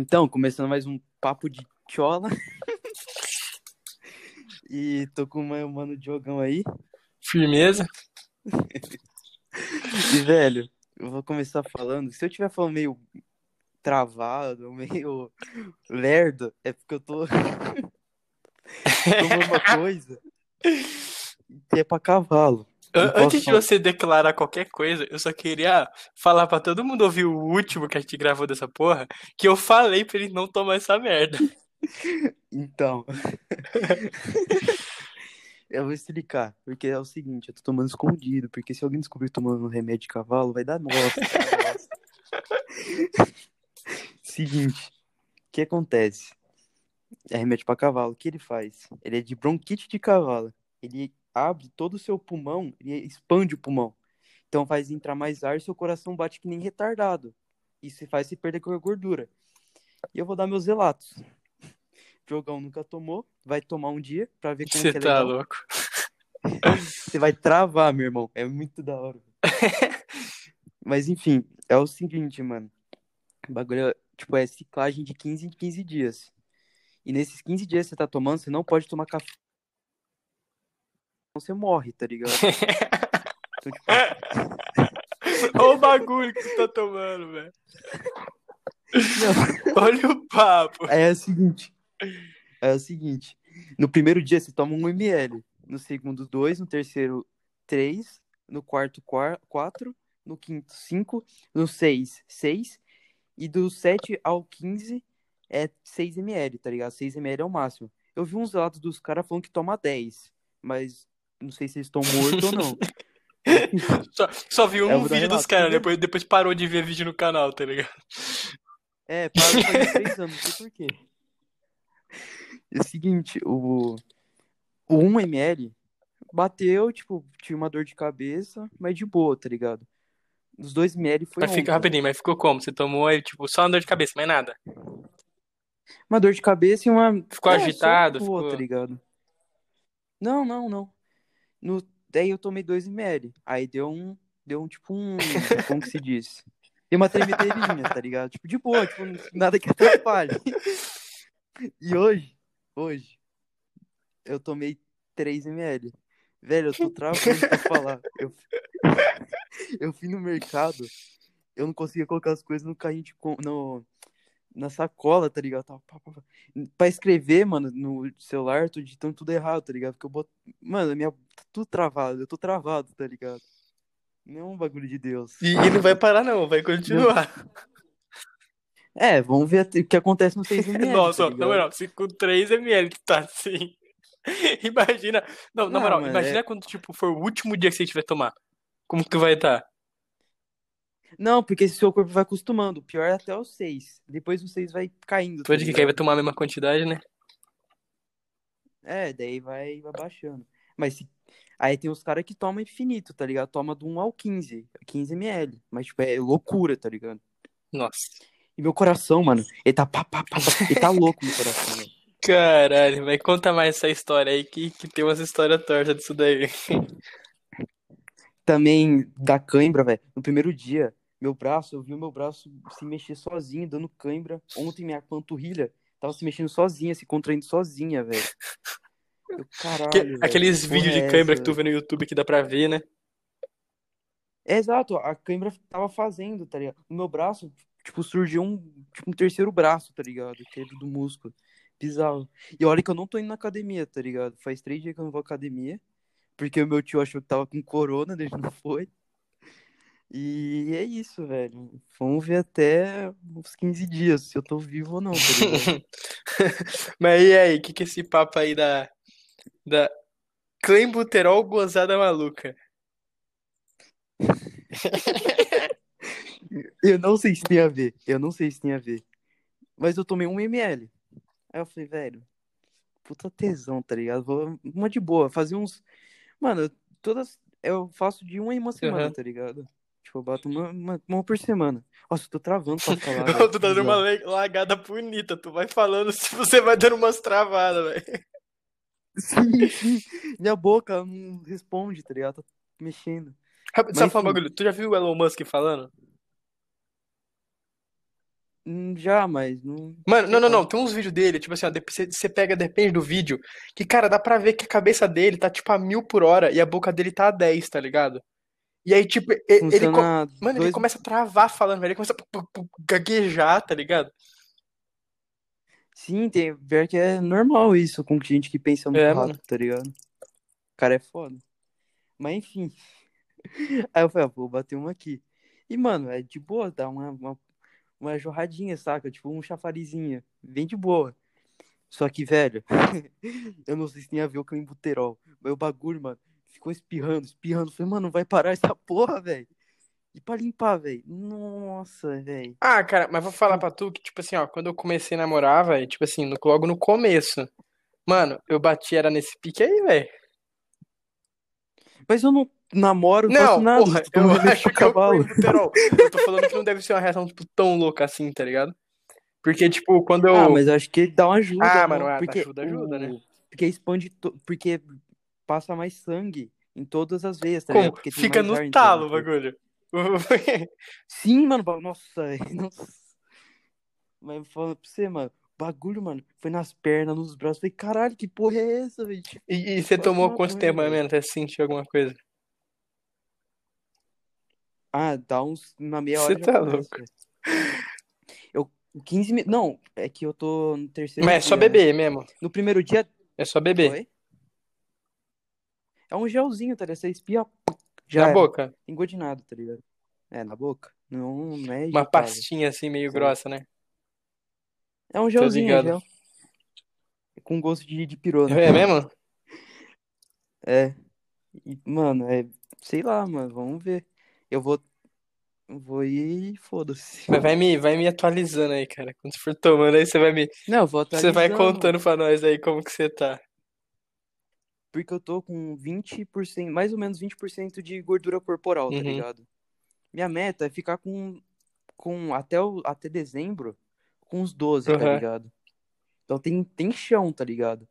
Então, começando mais um papo de chola. e tô com o meu mano Diogão aí. Firmeza. E, velho, eu vou começar falando. Se eu tiver falando meio travado, meio lerdo, é porque eu tô tomando uma coisa que é pra cavalo. An- Não posso Antes de você declarar qualquer coisa, eu só queria falar pra todo mundo ouvir o último que a gente gravou dessa porra, que eu falei pra ele não tomar essa merda. Então. Eu vou explicar, porque é o seguinte, eu tô tomando escondido, porque se alguém descobrir tomando um remédio de cavalo, vai dar nossa. seguinte, o que acontece? É remédio pra cavalo, o que ele faz? Ele é de bronquite de cavalo. Ele abre todo o seu pulmão, ele expande o pulmão. Então faz entrar mais ar e seu coração bate que nem retardado. Isso faz você perder gordura. E eu vou dar meus relatos. Diogão nunca tomou, vai tomar um dia pra ver como Você que é tá legal. louco. Você vai travar, meu irmão. É muito da hora. Mas enfim, é o seguinte, mano. O bagulho é, tipo, é ciclagem de 15 em 15 dias. E nesses 15 dias que você tá tomando, você não pode tomar café. Você morre, tá ligado? Então, tipo, Olha o bagulho que você tá tomando, velho. Olha o papo. é o seguinte. É o seguinte. No primeiro dia você toma 1 ml. No segundo, 2. No terceiro, 3. No quarto, 4. No quinto, 5. No 6, 6. E do 7 ao 15 é 6 ml, tá ligado? 6 ml é o máximo. Eu vi uns relatos dos caras falando que toma 10. Mas não sei se eles estão mortos ou não. Só, só vi um É, dar vídeo dos caras, depois, depois parou de ver vídeo no canal, tá ligado? É, parou faz 3 anos, não sei por quê. É o seguinte, o, o 1 ml bateu, tipo, tive uma dor de cabeça, mas de boa, tá ligado? Os 2 ml foi Mas fica rapidinho, mas ficou como? Você tomou aí, tipo, só uma dor de cabeça, mais nada. Uma dor de cabeça e uma. Ficou é, agitado, ficou- tá ligado? Não, não, não. No... Daí eu tomei 2 ml. Aí deu um. Deu um tipo um. Como que se diz? Deu uma tremedeirinha, tá ligado? Tipo, de boa, tipo, nada que atrapalhe. E hoje, hoje, eu tomei 3 ml. Velho, eu tô travando pra falar. Eu, eu fui no mercado, eu não conseguia colocar as coisas no carrinho de no... na sacola, tá ligado? Tava pá, pá, pá. Pra escrever, mano, no celular, eu tô digitando tudo errado, tá ligado? Porque eu boto. Mano, minha... tá tudo travado, eu tô travado, tá ligado? Não é um bagulho de Deus. E, e não vai parar, não, vai continuar. É, vamos ver o que acontece no 6 ml. Nossa, tá na moral, se com 3ml tu tá assim. Imagina. Não, na moral, imagina é- quando, tipo, for o último dia que você tiver tomar. Como que vai estar? Não, porque esse seu corpo vai acostumando. O pior é até o 6. Depois o 6 vai caindo. Pode que aí vai tomar a mesma quantidade, né? É, daí vai, vai baixando. Mas se- aí tem os caras que tomam infinito, tá ligado? Toma do 1 ao 15, 15 ml. Mas, tipo, é loucura, tá ligado? Nossa. E meu coração, mano, ele tá pá, pá, pá, pá. Ele tá louco meu coração, velho. Caralho, vai conta mais essa história aí que, que tem umas histórias tortas disso daí. Também da cãibra, velho. No primeiro dia, meu braço, eu vi o meu braço se mexer sozinho, dando cãibra. Ontem minha panturrilha tava se mexendo sozinha, se contraindo sozinha, velho. Caralho, Que- velho, aqueles vídeos de é essa, que tu vê no YouTube que dá pra ver, né? Exato, a cãibra tava fazendo, tá ligado? No meu braço, tipo, surgiu um, tipo, um terceiro braço, tá ligado? Que é do músculo. Bizarro. E olha que eu não tô indo na academia, tá ligado? Faz três dias que eu não vou à academia. Porque o meu tio achou que tava com corona, ele não foi. E é isso, velho. Vamos ver até uns 15 dias se eu tô vivo ou não, tá? Mas e aí, o que que é esse papo aí da, da Clenbuterol gozada maluca? Eu não sei se tem a ver. Eu não sei se tem a ver. Mas eu tomei um ml. Aí eu falei, velho, puta tesão, tá ligado? Vou uma de boa, fazer uns. Mano, todas. Eu faço de uma em uma semana, Aham. tá ligado? Tipo, eu boto uma, uma, uma por semana. Nossa, eu tô travando pra falar. Tu tá dando uma lagada bonita, tu vai falando se você vai dando umas travadas, velho. Sim, sim. Minha boca não responde, tá ligado? Tá mexendo. Rápido, Mas Sabe falar um bagulho? Tu já viu o Elon Musk falando? Hum, Já, mas não. Mano, não, não, não. Tem uns vídeos dele, tipo assim, ó, você pega, depende do vídeo, que, cara, dá pra ver que a cabeça dele tá, tipo, a mil por hora e a boca dele tá a 10, tá ligado? E aí, tipo, e- ele, Funciona mano, ele dois. começa a travar falando, velho. Ele começa a gaguejar, tá ligado? Sim, tem. Pior que é normal isso com gente que pensa muito É, rápido, mano. tá ligado? O cara é foda. Mas enfim. Aí eu falei, ah, vou bater uma aqui. E, mano, é de boa, dá uma, uma, uma jorradinha, saca? Tipo um chafarizinho. Bem de boa. Só que, velho, eu não sei se tem a ver com o embuterol. Mas o bagulho, mano, ficou espirrando, espirrando. Falei, mano, não vai parar essa porra, velho. E pra limpar, velho. Nossa, velho. Ah, cara, mas vou falar pra tu que, tipo assim, ó, quando eu comecei a namorar, velho, tipo assim, no- logo no começo, mano, eu bati, era nesse pique aí, velho. Mas eu não namoro, não faço nada. porra, tomo eu acho que eu cavalo. fui. Eu tô falando que não deve ser uma reação, tipo, tão louca assim, tá ligado? Porque, tipo, quando eu. Ah, mas eu acho que dá uma ajuda, Ah, não? mano, ah, porque ajuda, ajuda, né? Porque expande, to... porque passa mais sangue em todas as veias, tá Como? Porque Fica ar no talo o bagulho. Sim, mano, nossa, nossa. Mas falando pra você, mano, bagulho, mano, foi nas pernas, nos braços. Falei, caralho, que porra é essa, velho? E, e você Quase tomou quanto tempo mais ou menos até sentir alguma coisa? Ah, dá uns. Na meia Você hora já tá começa, louco. Eu, 15 minutos. Não, é que eu tô no terceiro Mas é só dia, né? beber mesmo. No primeiro dia. É só beber. Oi? É um gelzinho, tá ligado? Você espia, já Na era. boca. Nada, tá ligado? É, na boca. Não, não é Uma pastinha assim, meio Sabe? grossa, né? É um gelzinho, é gel. Com gosto de, de pirona. É mesmo? É. E, mano, é. Sei lá, mano. Vamos ver. Eu vou. Vou ir e foda-se. Mas vai me, vai me atualizando aí, cara. Quando você for tomando aí, você vai me. Não, eu vou Você vai atualizando. contando pra nós aí como que você tá. Porque eu tô com 20%, mais ou menos 20% de gordura corporal, tá Uhum. ligado? Minha meta é ficar com. com até, o, até dezembro, com uns 12, tá Aham. ligado? Então tem, tem chão, tá ligado?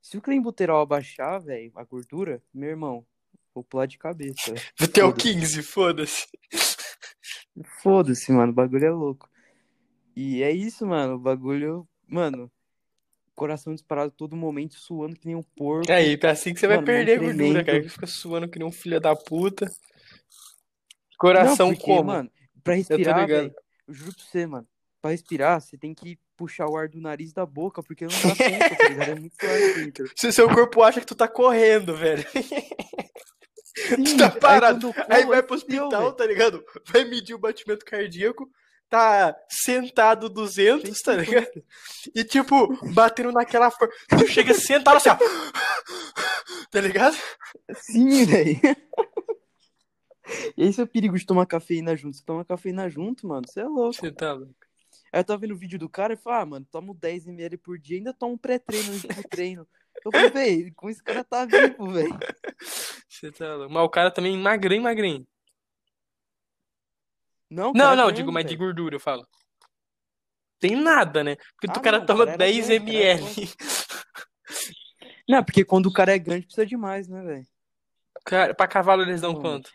Se o clenbuterol abaixar, velho, a gordura, meu irmão, vou pular de cabeça. velho. Até o Foda-se. 15, foda-se. Foda-se, mano, o bagulho é louco. E é isso, mano, o bagulho, mano, coração disparado todo momento, suando que nem um porco. Aí, é assim que você vai Mano, mão perder gordura, cara. tremendo. Que fica suando que nem um filho da puta. Não, Coração porque, como? mano, pra Eu respirar, ligado. velho, eu juro pra você, mano, pra respirar, você tem que puxar o ar do nariz e da boca, porque não dá tempo, tá ligado? É muito ar dentro. Se seu corpo acha que tu tá correndo, velho. Tu Sim, tá aí parado. eu Aí corro, vai é pro hospital, tá ligado? Vai medir o batimento cardíaco. Tá sentado 200, tá ligado? E tipo, batendo naquela forma. Tu chega sentado assim, ó. Tá ligado? Sim, velho. Esse é o perigo de tomar cafeína junto. Se toma cafeína junto, mano, você é louco. Você tá louco. Aí eu tava vendo o vídeo do cara e falei, ah, mano, tomo 10ml por dia, ainda tomo pré-treino antes do treino. Eu falei, velho, como esse cara tá vivo, velho? Você tá louco. Mas o cara também magrinho, magrinho. Não, Não, não, é digo, mas de gordura, eu falo. Tem nada, né? Porque Ah, o cara não, toma cara era 10 grande, ml. Não, porque quando o cara é grande precisa de mais, né, velho? Cara, pra cavalo eles dão quanto?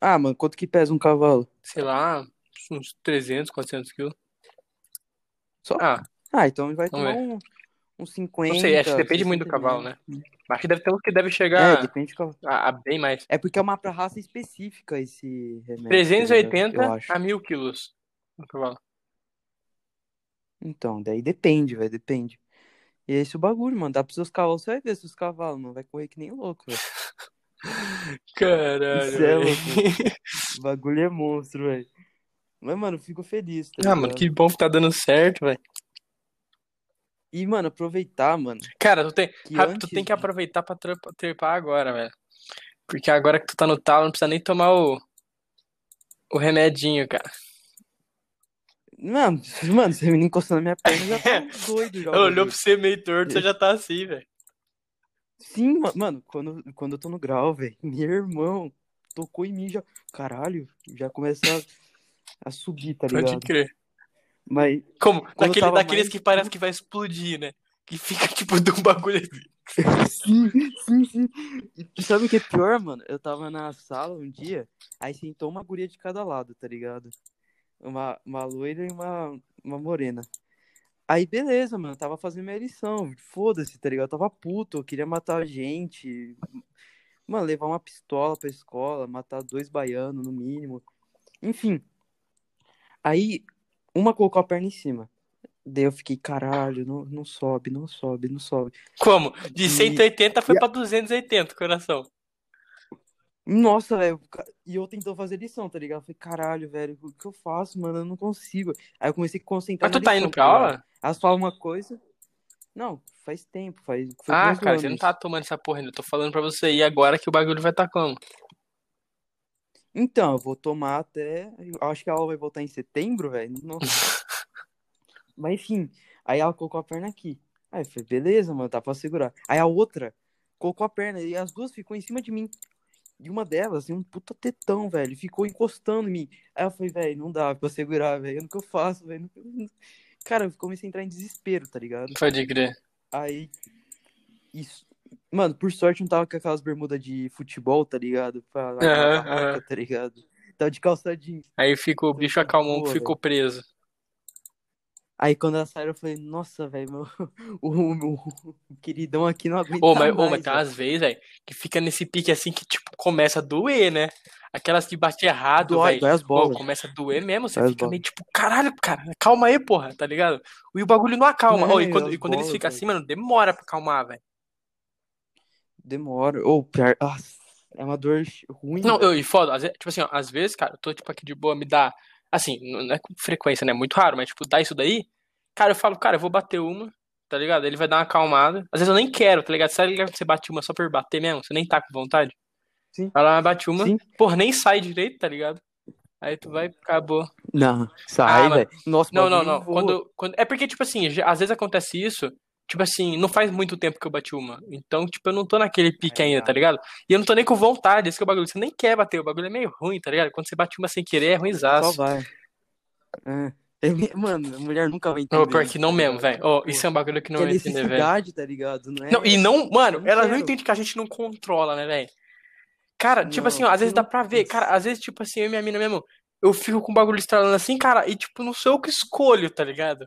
Ah, mano, quanto que pesa um cavalo? Sei lá, uns 300, 400 quilos. Só? Ah, Ah, então vai Vamos tomar um, uns 50, não sei, acho que depende muito do 60 cavalo, né? Acho que deve ter uns que deve É, chegar depende do cavalo. a, a bem mais. É porque é uma pra raça específica esse remédio, tá ligado? 380 Eu acho. a 1000 quilos no cavalo. Então, daí depende, velho, depende. E é esse o bagulho, mano. Dá pros seus cavalos, você vai ver seus cavalos, mano. Vai correr que nem louco, velho. Caralho, Isso é louco, O bagulho é monstro, velho. Mas, mano, eu fico feliz, tá Ah, mano, ligado? que bom que tá dando certo, velho. E, mano, aproveitar, mano, Cara, tu tem, que rápido, tu antes tem que aproveitar pra trepa- trepar agora, velho. Porque agora que tu tá no talo, não precisa nem tomar o, o remedinho, cara. Mano, mano, você me encostando na minha perna já tá doido já olhou pra você meio torto, você já tá assim, velho. Sim, ma- mano, quando, quando eu tô no grau, velho, meu irmão tocou em mim já. Caralho, já começa a, a subir, tá Pode ligado? crer. Mas Como? eu Daquele, daqueles mais que parece que vai explodir, né? Que fica tipo de um bagulho assim. Sim, sim, sim. E sabe o que é pior, mano? Eu tava na sala um dia, aí sentou uma guria de cada lado, tá ligado? Uma, uma loira e uma, uma morena. Aí, beleza, mano. Tava fazendo minha lição. Foda-se, tá ligado? Eu tava puto, eu queria matar gente. Mano, levar uma pistola pra escola, matar dois baianos, no mínimo. Enfim. Aí, uma colocou a perna em cima. Daí eu fiquei, caralho, não, não sobe, não sobe, não sobe. Como? De E- 180 foi e pra 280, coração. Nossa, velho. E eu tentando fazer lição, tá ligado? Eu falei, caralho, velho, o que eu faço, mano? Eu não consigo. Aí eu comecei a concentrar Mas tu tá lição, indo pra ligado? aula? Elas falam uma coisa. Não, faz tempo, faz. Ah, cara, ano você não tá tomando essa porra ainda. Eu tô falando pra você ir agora que o bagulho vai tá como? Então, eu vou tomar até. Acho que a aula vai voltar em setembro, velho. Nossa. Mas enfim, aí ela colocou a perna aqui. Aí eu falei, beleza, mano, tá pra segurar. Aí a outra colocou a perna e as duas ficou em cima de mim. E uma delas, assim, um puta tetão, velho, ficou encostando em mim. Aí eu falei, velho, não dá pra segurar, velho. O que eu faço, velho? Cara, eu comecei a entrar em desespero, tá ligado? Pode crer. Aí. Isso. Mano, por sorte não tava com aquelas bermudas de futebol, tá ligado? Pra largar a Aham, barraca, aham. tá ligado? Tava de calça jeans. Aí fica, o bicho acalmou, pô, ficou preso. Aí quando elas saíram, eu falei, nossa, velho, meu, o, queridão aqui não aguenta Ô, mas, ô, mais, mas tem umas vezes, velho, que fica nesse pique assim que, tipo, começa a doer, né? Aquelas que bate errado, velho. dói as Ô, bolas. começa a doer mesmo, você Dói fica meio tipo, caralho, cara, calma aí, porra, tá ligado? E o bagulho não acalma. Não, Ô, e quando, e quando eles bolas, ficam velho. assim, mano, demora pra acalmar, velho. Demora. Ou pior. Nossa, é uma dor ruim, Não, velho. eu, e foda, às tipo assim, ó, às vezes, cara, eu tô, tipo, aqui de boa, me dá, assim, não é com frequência, né, muito raro, mas, tipo, dá isso daí, cara, eu falo, cara, eu vou bater uma, tá ligado? Ele vai dar uma acalmada. Às vezes eu nem quero, tá ligado? Sabe quando você bate uma só por bater mesmo? Você nem tá com vontade? Sim. Vai lá, bate uma, Sim. porra, nem sai direito, tá ligado? Aí tu vai, acabou. Não, Ah, sai, mano. velho. Nossa, Não, não, não. Quando, quando... É porque, tipo assim, às vezes acontece isso, tipo assim, não faz muito tempo que eu bati uma. Então, tipo, eu não tô naquele pique É, ainda, tá ligado? E eu não tô nem com vontade, esse que é o bagulho. Você nem quer bater, o bagulho é meio ruim, tá ligado? Quando você bate uma sem querer, é Só ruimzaço. vai. É. Mano, a mulher nunca vai entender. pior que não mesmo, velho. Pô, isso é um bagulho que não que vai entender, velho. tá ligado? Não é. Não, e não, mano, não ela não quero. entende que a gente não controla, né, velho? Cara, tipo Não, assim, ó, às vezes dá não- pra ver. Cara, às vezes, tipo assim, eu e minha mina mesmo, eu fico com o bagulho estralando assim, cara, e tipo, não sou eu que escolho, tá ligado?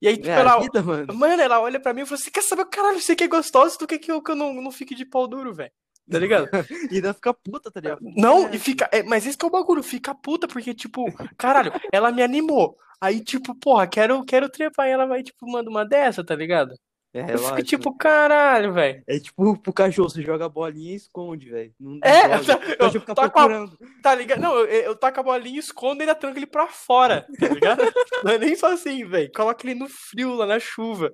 E aí, tipo, É ela. vida, mano. Mano, ela olha pra mim e fala assim: quer saber, caralho, você que é gostoso, tu quer que eu, que eu não, não fique de pau duro, velho? Tá ligado? E ainda fica puta, tá ligado? Não, É, e fica. é, mas esse que é o bagulho, fica puta, porque, tipo, caralho, ela me animou. Aí, tipo, porra, quero, quero trepar e ela vai, tipo, manda uma dessa, tá ligado? É, Eu fico tipo, caralho, velho. É tipo pro cachorro, você joga a bolinha e esconde, velho. É, joga. eu- O cachorro fica tá com a- procurando. Tá ligado? Não, eu, eu taco a bolinha, escondo e ainda tranco ele pra fora, tá ligado? Não é nem só assim, velho. Coloca ele no frio, lá na chuva.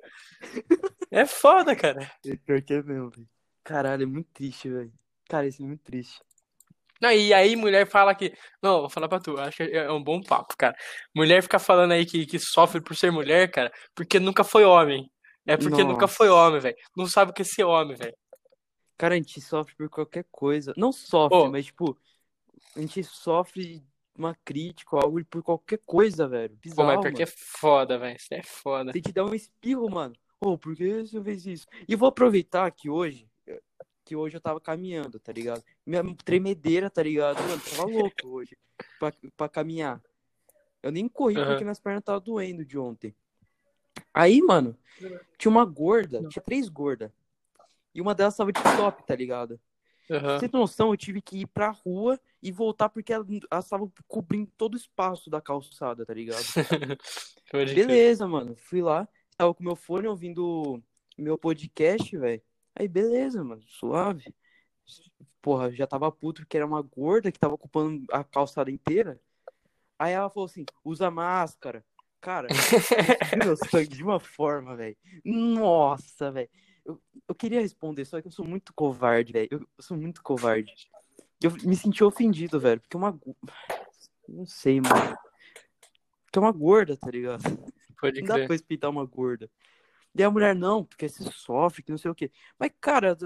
É foda, cara. É pior que é mesmo, velho. Caralho, é muito triste, velho. Cara, isso é muito triste. Não, e aí mulher fala que. Não, vou falar pra tu, acho que é um bom papo, cara. Mulher fica falando aí que, que sofre por ser mulher, cara, porque nunca foi homem. É porque nunca Nossa. foi homem, velho. Não sabe o que é ser homem, velho. Cara, a gente sofre por qualquer coisa. Não sofre, mas, tipo, a gente sofre uma crítica, algo por qualquer coisa, velho. Pô, Bizarro, mas porque é mano. foda, velho. Isso é foda. Tem que dar um espirro, mano. Ô, por que você fez isso? E vou aproveitar que hoje, que hoje eu tava caminhando, tá ligado? Minha tremedeira, tá ligado? Mano, tava louco hoje pra, pra caminhar. Eu nem corri Aham. porque minhas pernas estavam doendo de ontem. Aí, mano, tinha uma gorda, tinha três gordas. E uma delas tava de top, tá ligado? Aham. Você tem noção, eu tive que ir pra rua e voltar porque elas estavam cobrindo todo o espaço da calçada, tá ligado? Beleza, mano. Fui lá, tava com meu fone ouvindo meu podcast, velho. Aí, beleza, mano, suave. Porra, já tava puto porque era uma gorda que tava ocupando a calçada inteira. Aí ela falou assim: usa máscara. Cara, meu sangue de uma forma, velho. Nossa, velho. Eu, eu queria responder, só que eu sou muito covarde, velho. Eu, eu sou muito covarde. Eu me senti ofendido, velho, porque uma. Não sei, mano. Porque é uma gorda, tá ligado? Pode Não dá pra respeitar uma gorda. E a mulher, não, porque você sofre, que não sei o quê. Mas, cara,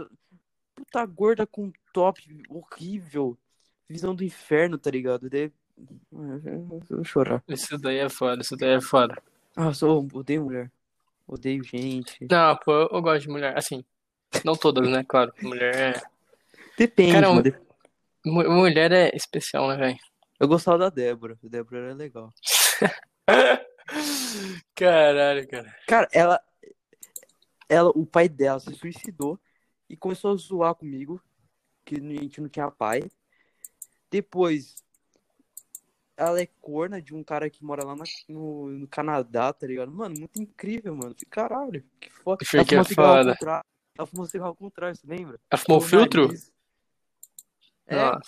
puta gorda com top horrível. Visão do inferno, tá ligado? Daí... Eu vou chorar. Isso daí é foda, isso daí é foda. Ah, eu odeio mulher. Odeio gente. Não, pô, eu, eu gosto de mulher. Assim, não todas, né? Claro. Mulher é. Depende, Cara, um-. Dep- Mulher é especial, né, velho? Eu gostava da Débora. A Débora era legal. Caralho, cara. Cara, ela, ela, o pai dela se suicidou e começou a zoar comigo, que a gente não tinha pai. Depois, ela é corna de um cara que mora lá na- no, no Canadá, tá ligado? Mano, muito incrível, mano. Caralho, que foda. Ela fumou cigarro ao foda. Ela fumou cigarro ao contrário, você lembra? Ela fumou Pelo filtro? nariz. É, Nossa.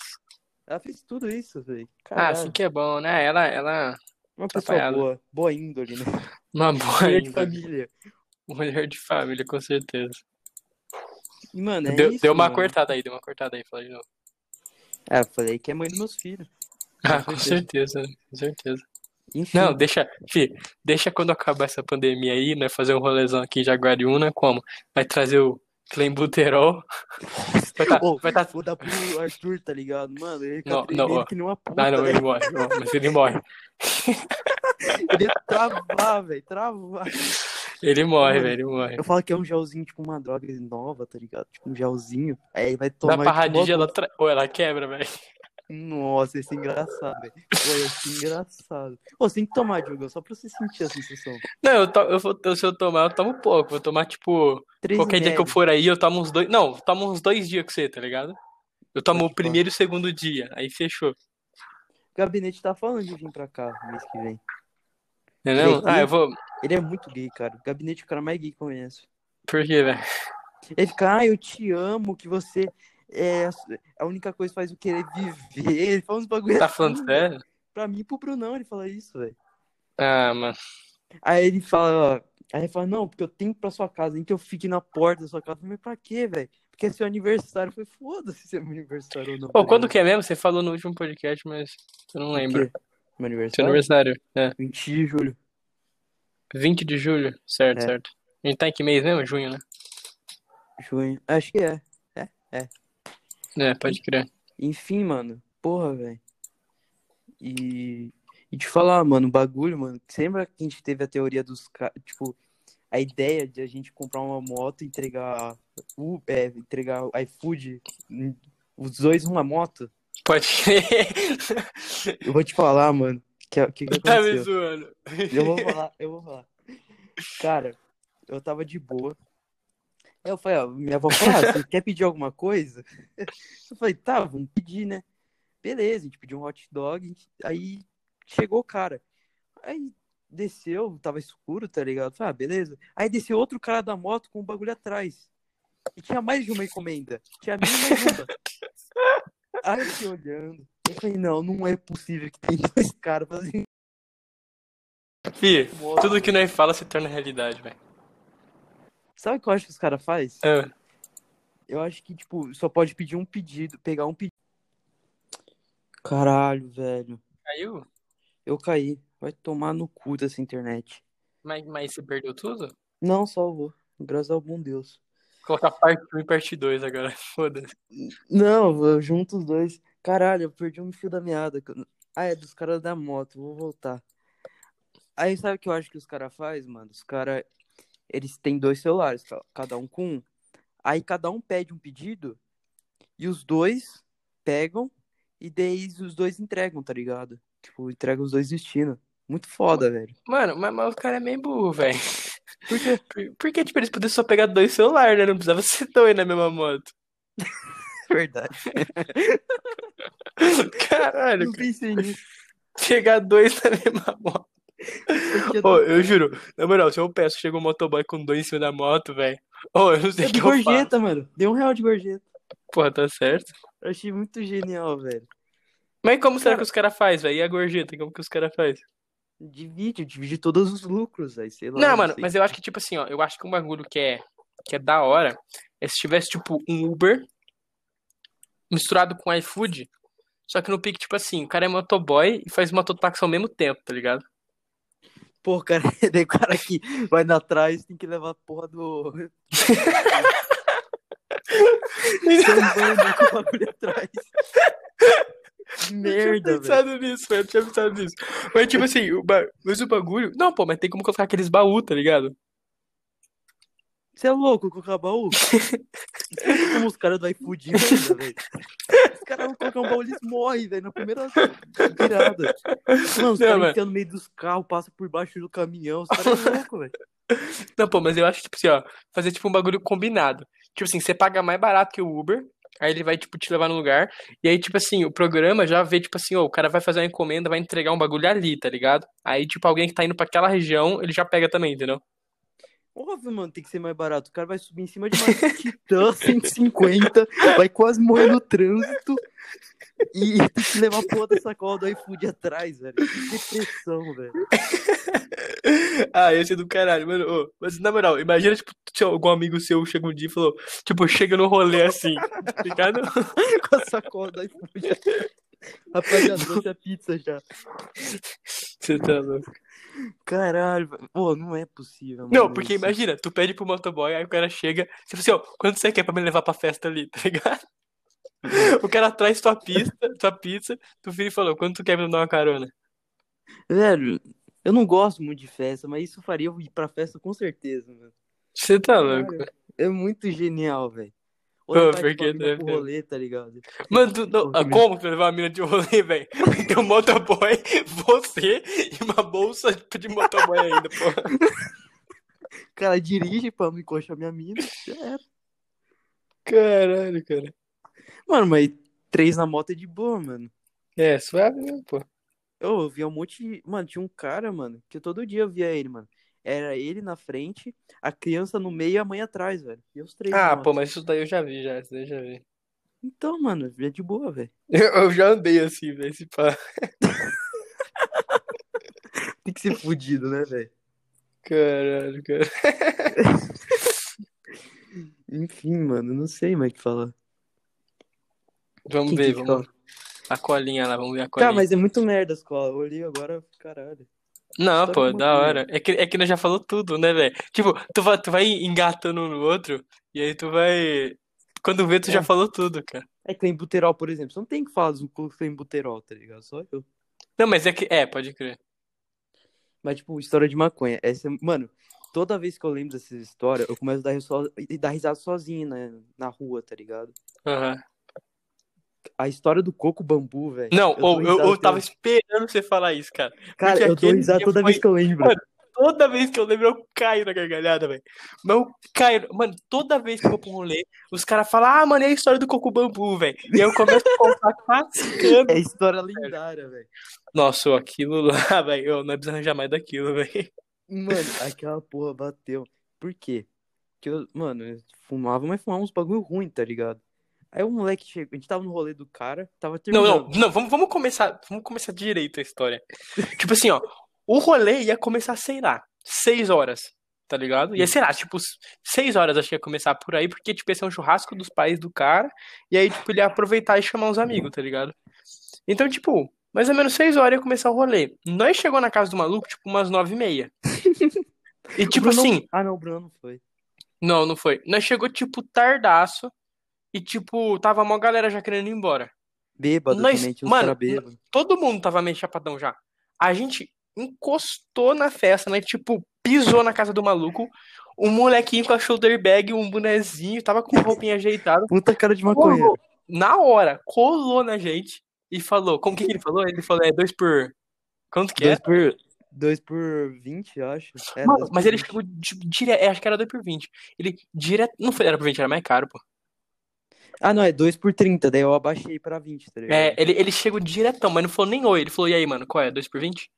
ela fez tudo isso, velho. Ah, assim que é bom, né? Ela, ela, uma pessoa boa, boa índole, né? uma boa Mulher de índole. família. Mulher de família, com certeza. E, mano, é Deu, isso, deu uma mano. cortada aí, deu uma cortada aí, fala de novo. É, eu falei que é mãe dos meus filhos. Ah, Com certeza. certeza, com certeza. Enfim, Não, deixa, fi, deixa quando acabar essa pandemia aí, né? Fazer um rolezão aqui em Jaguariúna, como? Vai trazer o Clembuterol. Vai tá, Ô, vai tá... vou dar pro Arthur, tá ligado? Mano, ele Não, fica não, ó. que nem uma puta, Ah, não, né? ele morre, não, mas ele morre. Ele ia travar, velho, travar. Ele morre, velho, ele morre. Eu falo que é um gelzinho, tipo uma droga nova, tá ligado? Tipo um gelzinho. Aí vai Dá tomar. pra uma radija, ela, tra... Ou ela quebra, velho. Nossa, esse é engraçado, velho. Pô, esse é engraçado. Ô, você tem que tomar, Diogo, só pra você sentir a sensação. Não, eu, to... eu vou... se eu tomar, eu tomo pouco. Vou tomar, tipo, Três qualquer dia que eu for aí, eu tomo uns dois. Não, tomo uns dois dias com você, tá ligado? Eu tomo Pode o primeiro e o segundo dia, aí fechou. O gabinete tá falando de vir pra cá mês que vem. Ele é Ah, gay? eu vou. Ele é muito gay, cara. O gabinete é o cara mais gay que eu conheço. Por quê, velho? Ele fica, ah, eu te amo, que você é a única coisa que faz eu querer viver. Ele fala uns bagulho Tá assim, falando velho. sério? Pra mim e pro Brunão ele fala isso, velho. Ah, mano. Aí ele fala, ó, aí ele fala, não, porque eu tenho pra sua casa, nem que eu fique na porta da sua casa. Eu falei, Mas pra quê, velho? Porque é seu aniversário. Eu falei, foda-se se é meu aniversário ou não. Pô, quando que é mesmo? Você falou no último podcast, mas eu não lembro. Meu Seu aniversário? aniversário. É. 20 de julho. 20 de julho. Certo, É. certo. A gente tá em que mês mesmo? Junho, né? Junho. Acho que é. É, pode crer. Enfim, mano. Porra, velho. E, e te falar, mano, o bagulho, mano. Lembra que a gente teve a teoria dos caras, tipo, a ideia de a gente comprar uma moto e entregar o é, entregar iFood, hum, os dois numa moto? Pode crer. Eu vou te falar, mano. Que que, que Tá me zoando. Eu vou falar, eu vou falar. Cara, eu tava de boa. Aí eu falei, ó, minha avó falou, ah, você quer pedir alguma coisa? Eu falei, tá, vamos pedir, né? Beleza, a gente pediu um hot dog, aí chegou o cara. Aí desceu, tava escuro, tá ligado? Falei, ah, beleza. Aí desceu outro cara da moto com o bagulho atrás. E tinha mais de uma encomenda. Tinha a minha e mais uma. Aí eu fiquei olhando. Eu falei, não, não é possível que tem dois caras fazendo Fih, tudo que nós fala se torna realidade, velho. Sabe o que eu acho que os caras fazem? Ah, Eu acho que, tipo, só pode pedir um pedido, pegar um pedido. Caralho, velho. caiu? Eu caí. Vai tomar no cu dessa internet. Mas, mas você perdeu tudo? Não salvou. Graças ao bom Deus. Vou colocar parte 1 e parte 2 agora. Foda-se. Não, eu junto os dois. Caralho, eu perdi um fio da meada. Ah, é dos caras da moto. Vou voltar. Aí sabe o que eu acho que os caras fazem, mano? Os caras, eles têm dois celulares, ca- cada um com um. Aí cada um pede um pedido e os dois pegam e daí os dois entregam, tá ligado? Tipo, entregam os dois destinos. Muito foda, velho. Mano, mas, mas o cara é meio burro, velho. Por quê? Por, por que, tipo, eles poderiam só pegar dois celulares, né? Não precisava ser dois na mesma moto. Verdade. Caralho, Não pensei nisso. pegar dois na mesma moto. Ô, eu juro, na moral, se eu peço, chega um motoboy com dois em cima da moto, velho. Ô, eu não sei É o de que eu faço. gorjeta, mano. Deu um real de gorjeta. Porra, tá certo. Eu achei muito genial, velho. Mas como será Cara- que os caras fazem, velho? E a gorjeta, como que os caras fazem? Divide, divide todos os lucros, aí, sei lá. Não, mano, sei. mas eu acho que, tipo assim, ó, eu acho que um bagulho que é, que é da hora é se tivesse, tipo, um Uber misturado com iFood, só que no pique, tipo assim, o cara é motoboy e faz mototáxi ao mesmo tempo, tá ligado? Pô, cara, daí o cara que vai na trás tem que levar a porra do. Sambando com o bagulho atrás. Que Eu Merda, tinha pensado nisso, velho. Eu tinha pensado nisso. Mas, tipo assim, o ba... mas o bagulho. Não, pô, mas tem como colocar aqueles baús, tá ligado? Você é louco colocar baú? Como os caras do iFood ainda, velho. Os caras vão colocar um baú, eles morrem, velho, na primeira virada. Mano, os Não, caras enfiam no meio dos carros, passam por baixo do caminhão, os caras são loucos, velho. Não, pô, mas eu acho, tipo assim, ó, fazer tipo um bagulho combinado. Tipo assim, você paga mais barato que o Uber, aí ele vai, tipo, te levar no lugar, e aí, tipo assim, o programa já vê, tipo assim, ó, o cara vai fazer uma encomenda, vai entregar um bagulho ali, tá ligado? Aí, tipo, alguém que tá indo pra aquela região, ele já pega também, entendeu? Óbvio, mano, tem que ser mais barato. O cara vai subir em cima de uma Titan 150, vai quase morrer no trânsito e tem que levar a porra da sacola do iFood atrás, velho. Que depressão, velho. Ah, esse é do caralho, mano. Ô, mas na moral, imagina, tipo, algum amigo seu chega um dia e falou, tipo, chega no rolê assim, tá ligado? Com a sacola do iFood. Rapaziada, trouxe a pizza já. Você tá louco. Caralho, pô, não é possível, mano. Não, porque isso. imagina, tu pede pro motoboy, aí o cara chega, você fala assim, ó, quanto você quer pra me levar pra festa ali, tá ligado? O cara traz tua pista, tua pizza, tu vira e falou, quanto tu quer me dar uma carona? Velho, eu não gosto muito de festa, mas isso faria eu ir pra festa com certeza, mano. Você tá louco. Caralho, É muito genial, velho. Ou levar, por tipo, que a mina deve pro rolê, tá ligado? Mano, tu, não, ah, como tu levar uma mina de rolê, velho? Tem um motoboy, você e uma bolsa de motoboy ainda, pô. Cara dirige pra me encoxar minha mina. já era. Caralho, cara. Mano, mas três na moto é de boa, mano. É, suave mesmo, pô. Eu, eu via um monte de... Mano, tinha um cara, mano, que todo dia eu via ele, mano. Era ele na frente, a criança no meio e a mãe atrás, velho. E os três Ah, pô, mas isso daí eu já vi, já, isso daí eu já vi. Então, mano, é de boa, velho. Eu, eu já andei assim, velho, esse pá. Tem que ser fudido, né, velho? Caralho, cara. Enfim, mano, não sei mais o que falar. Vamos ver, que vamos. fala? A colinha lá, vamos ver a colinha. Tá, mas é muito merda a escola. Eu olhei agora, caralho. Não, pô, da hora. É que, é que nós já falou tudo, né, velho? Tipo, tu vai, tu vai engatando um no outro, e aí tu vai. Quando vê, tu já É. falou tudo, cara. É que tem buterol, por exemplo. Você não tem que falar do cu que tem buterol, tá ligado? Só eu. Não, mas é que. É, pode crer. Mas, tipo, história de maconha. Essa, mano, toda vez que eu lembro dessa história, eu começo a dar, so... dar risada sozinho, né? Na rua, tá ligado? Aham. A história do coco bambu, velho. Não, eu eu, eu tava esperando você falar isso, cara. Cara, porque eu aquele risada toda foi- vez que eu lembro. Mano, Toda vez que eu lembro, eu caio na gargalhada, velho. Mas eu caio. Mano, toda vez que eu vou um rolê, os caras falam, ah, mano, é a história do coco bambu, velho. E aí eu começo a contar classificando. É história lendária, velho. Nossa, aquilo lá, velho, eu não preciso arranjar mais daquilo, velho. Mano, aquela porra bateu. Por quê? Porque eu, mano, eu fumava, mas fumava uns bagulho ruim, tá ligado? Aí o moleque chegou, a gente tava no rolê do cara, tava Não, terminando. não, não, vamos, vamos começar, vamos começar direito a história. Tipo assim, ó, o rolê ia começar, sei lá, seis horas, tá ligado? Ia, sei lá, tipo, seis horas acho que ia começar por aí, porque, tipo, esse é um churrasco dos pais do cara, e aí, tipo, ele ia aproveitar e chamar uns amigos, tá ligado? Então, tipo, mais ou menos seis horas ia começar o rolê. Nós chegou na casa do maluco, tipo, umas nove e meia. E, tipo Bruno- assim, Ah, não, o Bruno não foi. não, não foi. Nós chegou, tipo, tardaço, e, tipo, tava uma galera já querendo ir embora. Bêbado Nós- também, tinha mano, bêbado. todo mundo tava meio chapadão já. A gente encostou na festa, né? Tipo, pisou na casa do maluco. Um molequinho com a shoulder bag, um bonezinho, tava com roupinha ajeitada. Puta cara de maconha. Na hora, colou na gente e falou. Como que, que ele falou? Ele falou, é dois por. Quanto que é? Dois por, dois por 20, eu acho. É, Mano, dois mas ele 20. chegou direto. Acho que era 2 por 20. Ele direto. Não foi, era por 20, era mais caro, pô. Ah, não, é 2 por 30, daí eu abaixei pra 20, tá ligado? É, ele, ele chegou diretão, mas não falou nem oi. Ele falou, e aí, mano, qual é? 2 por 20?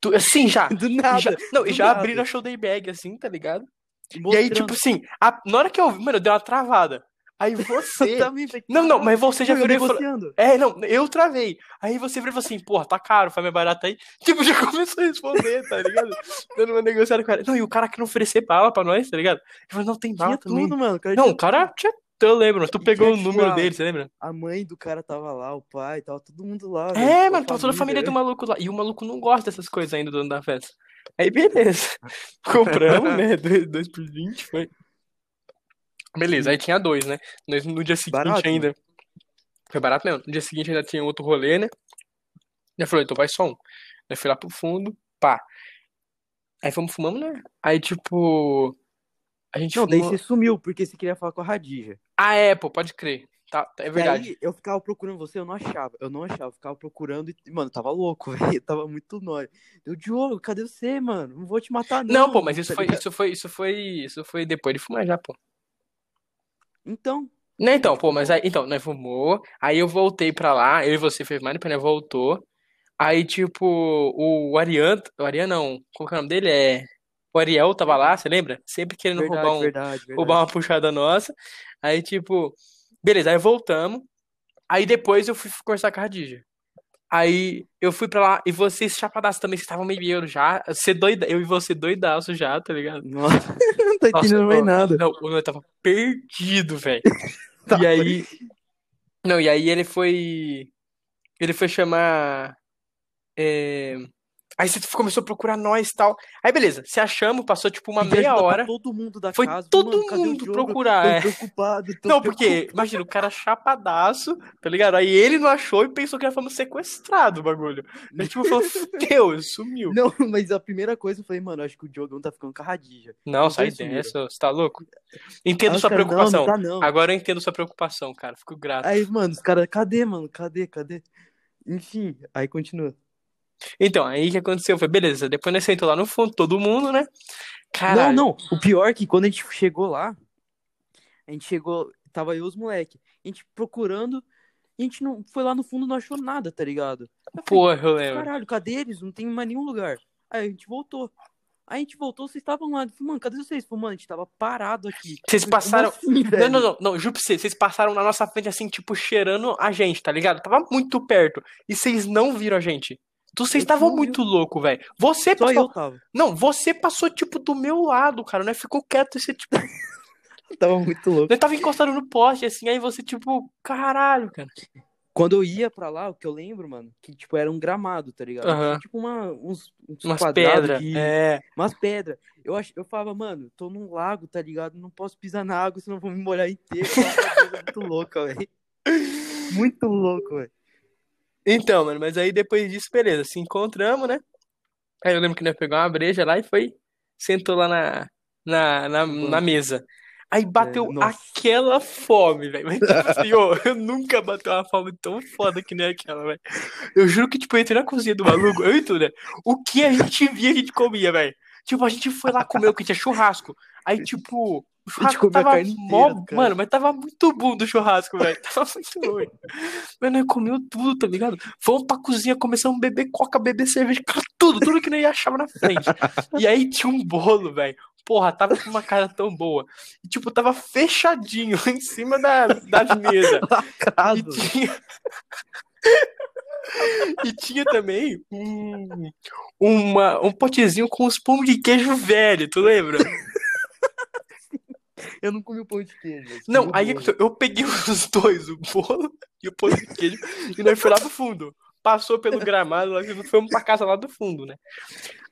Tu, assim, já. Do nada. já, não, e já nada. abriram a shoulder bag, assim, tá ligado? E aí, Mostrando. tipo assim, a- na hora que eu vi, mano, deu uma travada. Aí você. Não, não, mas você já "Caralho, virou e falou. negociando. É, não, eu travei. Aí você virou falou assim, porra, tá caro, faz mais barato aí. Tipo, já começou a responder, tá ligado? Dando uma negociada com o cara. Não, e o cara que não oferecer bala pra nós, tá ligado? Ele falou, não, tem bala Tinha também. tudo, mano. Não, o cara tinha. Eu lembro, mas tu pegou o número dele, você lembra? A mãe do cara tava lá, o pai, tava todo mundo lá. É, tipo, mano, tava toda a família do maluco lá. E o maluco não gosta dessas coisas ainda, dono da festa. Aí, beleza. Compramos, né? 2 por 20, foi. Beleza, aí tinha dois, né? Nós, no dia seguinte Barato, ainda. Foi barato mesmo. No dia seguinte ainda tinha outro rolê, né? Já falou, então vai só um. Aí fui lá pro fundo, pá. Aí fomos fumando, né? Aí, tipo. A gente Não, daí fumou- você sumiu, porque você queria falar com a Radija. Ah, é, pô, pode crer. Tá, tá, é verdade. aí, eu ficava procurando você, eu não achava. Eu não achava, eu ficava procurando e, mano, tava louco, velho. Tava muito nóis. Eu, Diogo, cadê você, mano? Não vou te matar, não. Não, pô, mas isso tá foi, ligado? isso foi, isso foi, isso foi depois de fumar já, pô. Então, Não, então, pô, mas aí, então, nós fumou, aí eu voltei pra lá, eu e você fez mais, nós voltou. Aí, tipo, o Arian, o Arian não, qual que é o nome dele? É. O Ariel tava lá, você lembra? Sempre querendo verdade, roubar um, verdade, verdade. roubar uma puxada nossa. Aí, tipo, beleza, aí voltamos. Aí depois eu fui conversar com a Radija. Aí eu fui pra lá e vocês chapadaços também, vocês estavam meio bêbado já. Você doida, eu e você doidaço já, tá ligado? Nossa, não tô entendendo mais nada. Não, o meu tava perdido, velho. Tá, E aí. Não, e aí ele foi. Ele foi chamar. é, Aí você começou a procurar nós e tal. Aí beleza, se achamos, passou tipo uma meia hora. todo mundo da Foi casa. todo mano, mundo procurar, Tô é. preocupado. Tô Não, porque, preocupado. imagina, o cara chapadaço, tá ligado? Aí ele não achou e pensou que nós fomos sequestrados o bagulho. Aí tipo, falou, fudeu, sumiu. Não, mas a primeira coisa eu falei, mano, acho que o Diogão tá ficando com a Radija. Não, Os sai dessa, você tá louco? Entendo Aí sua os caras, preocupação. Não, não tá não. Agora eu entendo sua preocupação, cara. Fico grato. Aí, mano, os caras, cadê, mano? Cadê, cadê? Enfim, aí continua. Então, aí o que aconteceu foi, beleza, depois nós sentou lá no fundo, todo mundo, né? Caralho. Não, não. O pior é que quando a gente chegou lá, a gente chegou, tava eu os moleque. A gente procurando, e a gente não foi lá no fundo não achou nada, tá ligado? Eu falei, Porra, eu lembro. caralho, cadê eles? Não tem mais nenhum lugar. Aí a gente voltou. Aí a gente voltou, vocês estavam lá. Eu falei, mano, cadê vocês? Falei, mano, a gente tava parado aqui. Vocês Eu falei, passaram. Assim, Não, não, não, não, juro pra vocês, vocês passaram na nossa frente assim, tipo, cheirando a gente, tá ligado? Tava muito perto. E vocês não viram a gente. Vocês estavam muito louco, velho. Você Só passou. eu tava. Não, você passou, tipo, do meu lado, cara. Né? Ficou quieto e você, tipo. Tava muito louco. Eu tava encostado no poste, assim, aí você, tipo, caralho, cara. Quando eu ia pra lá, o que eu lembro, mano, que tipo era um gramado, tá ligado? Tinha, tipo uma, uns, uns Umas pedras. de... É. Umas pedras. Eu, ach... eu falava, mano, tô num lago, tá ligado? Não posso pisar na água, senão vou me molhar inteiro. Coisa muito louca, velho. Muito louco, velho. Então, mano, mas aí depois disso, beleza, se encontramos, né? Aí eu lembro que nós pegamos uma breja lá e foi, sentou lá na, na, na, na mesa. Aí bateu É, aquela fome, velho. Mas, tipo assim, ô, eu nunca bateu uma fome tão foda que nem aquela, velho. Eu juro que, tipo, eu entrei na cozinha do maluco, eu e tu, né? O que a gente via, a gente comia, velho. Tipo, a gente foi lá comer o que tinha churrasco. Aí, tipo, o churrasco tava mó... inteira. Mano, mas tava muito bom do churrasco, velho. Tava muito bom. Mas nós comeu tudo, tá ligado? Fomos pra cozinha, começamos a beber coca, beber cerveja, cara, tudo, tudo que nós achava na frente. E aí tinha um bolo, velho. Porra, tava com uma cara tão boa. E, tipo, tava fechadinho em cima da, da mesa. E tinha. E tinha também um, uma, um potezinho com os pão de queijo velho, tu lembra? Eu não comi o pão de queijo. Não, aí bolo. eu peguei os dois, o bolo e o pão de queijo, e nós foi lá pro fundo. Passou pelo gramado, nós fomos pra casa lá do fundo, né?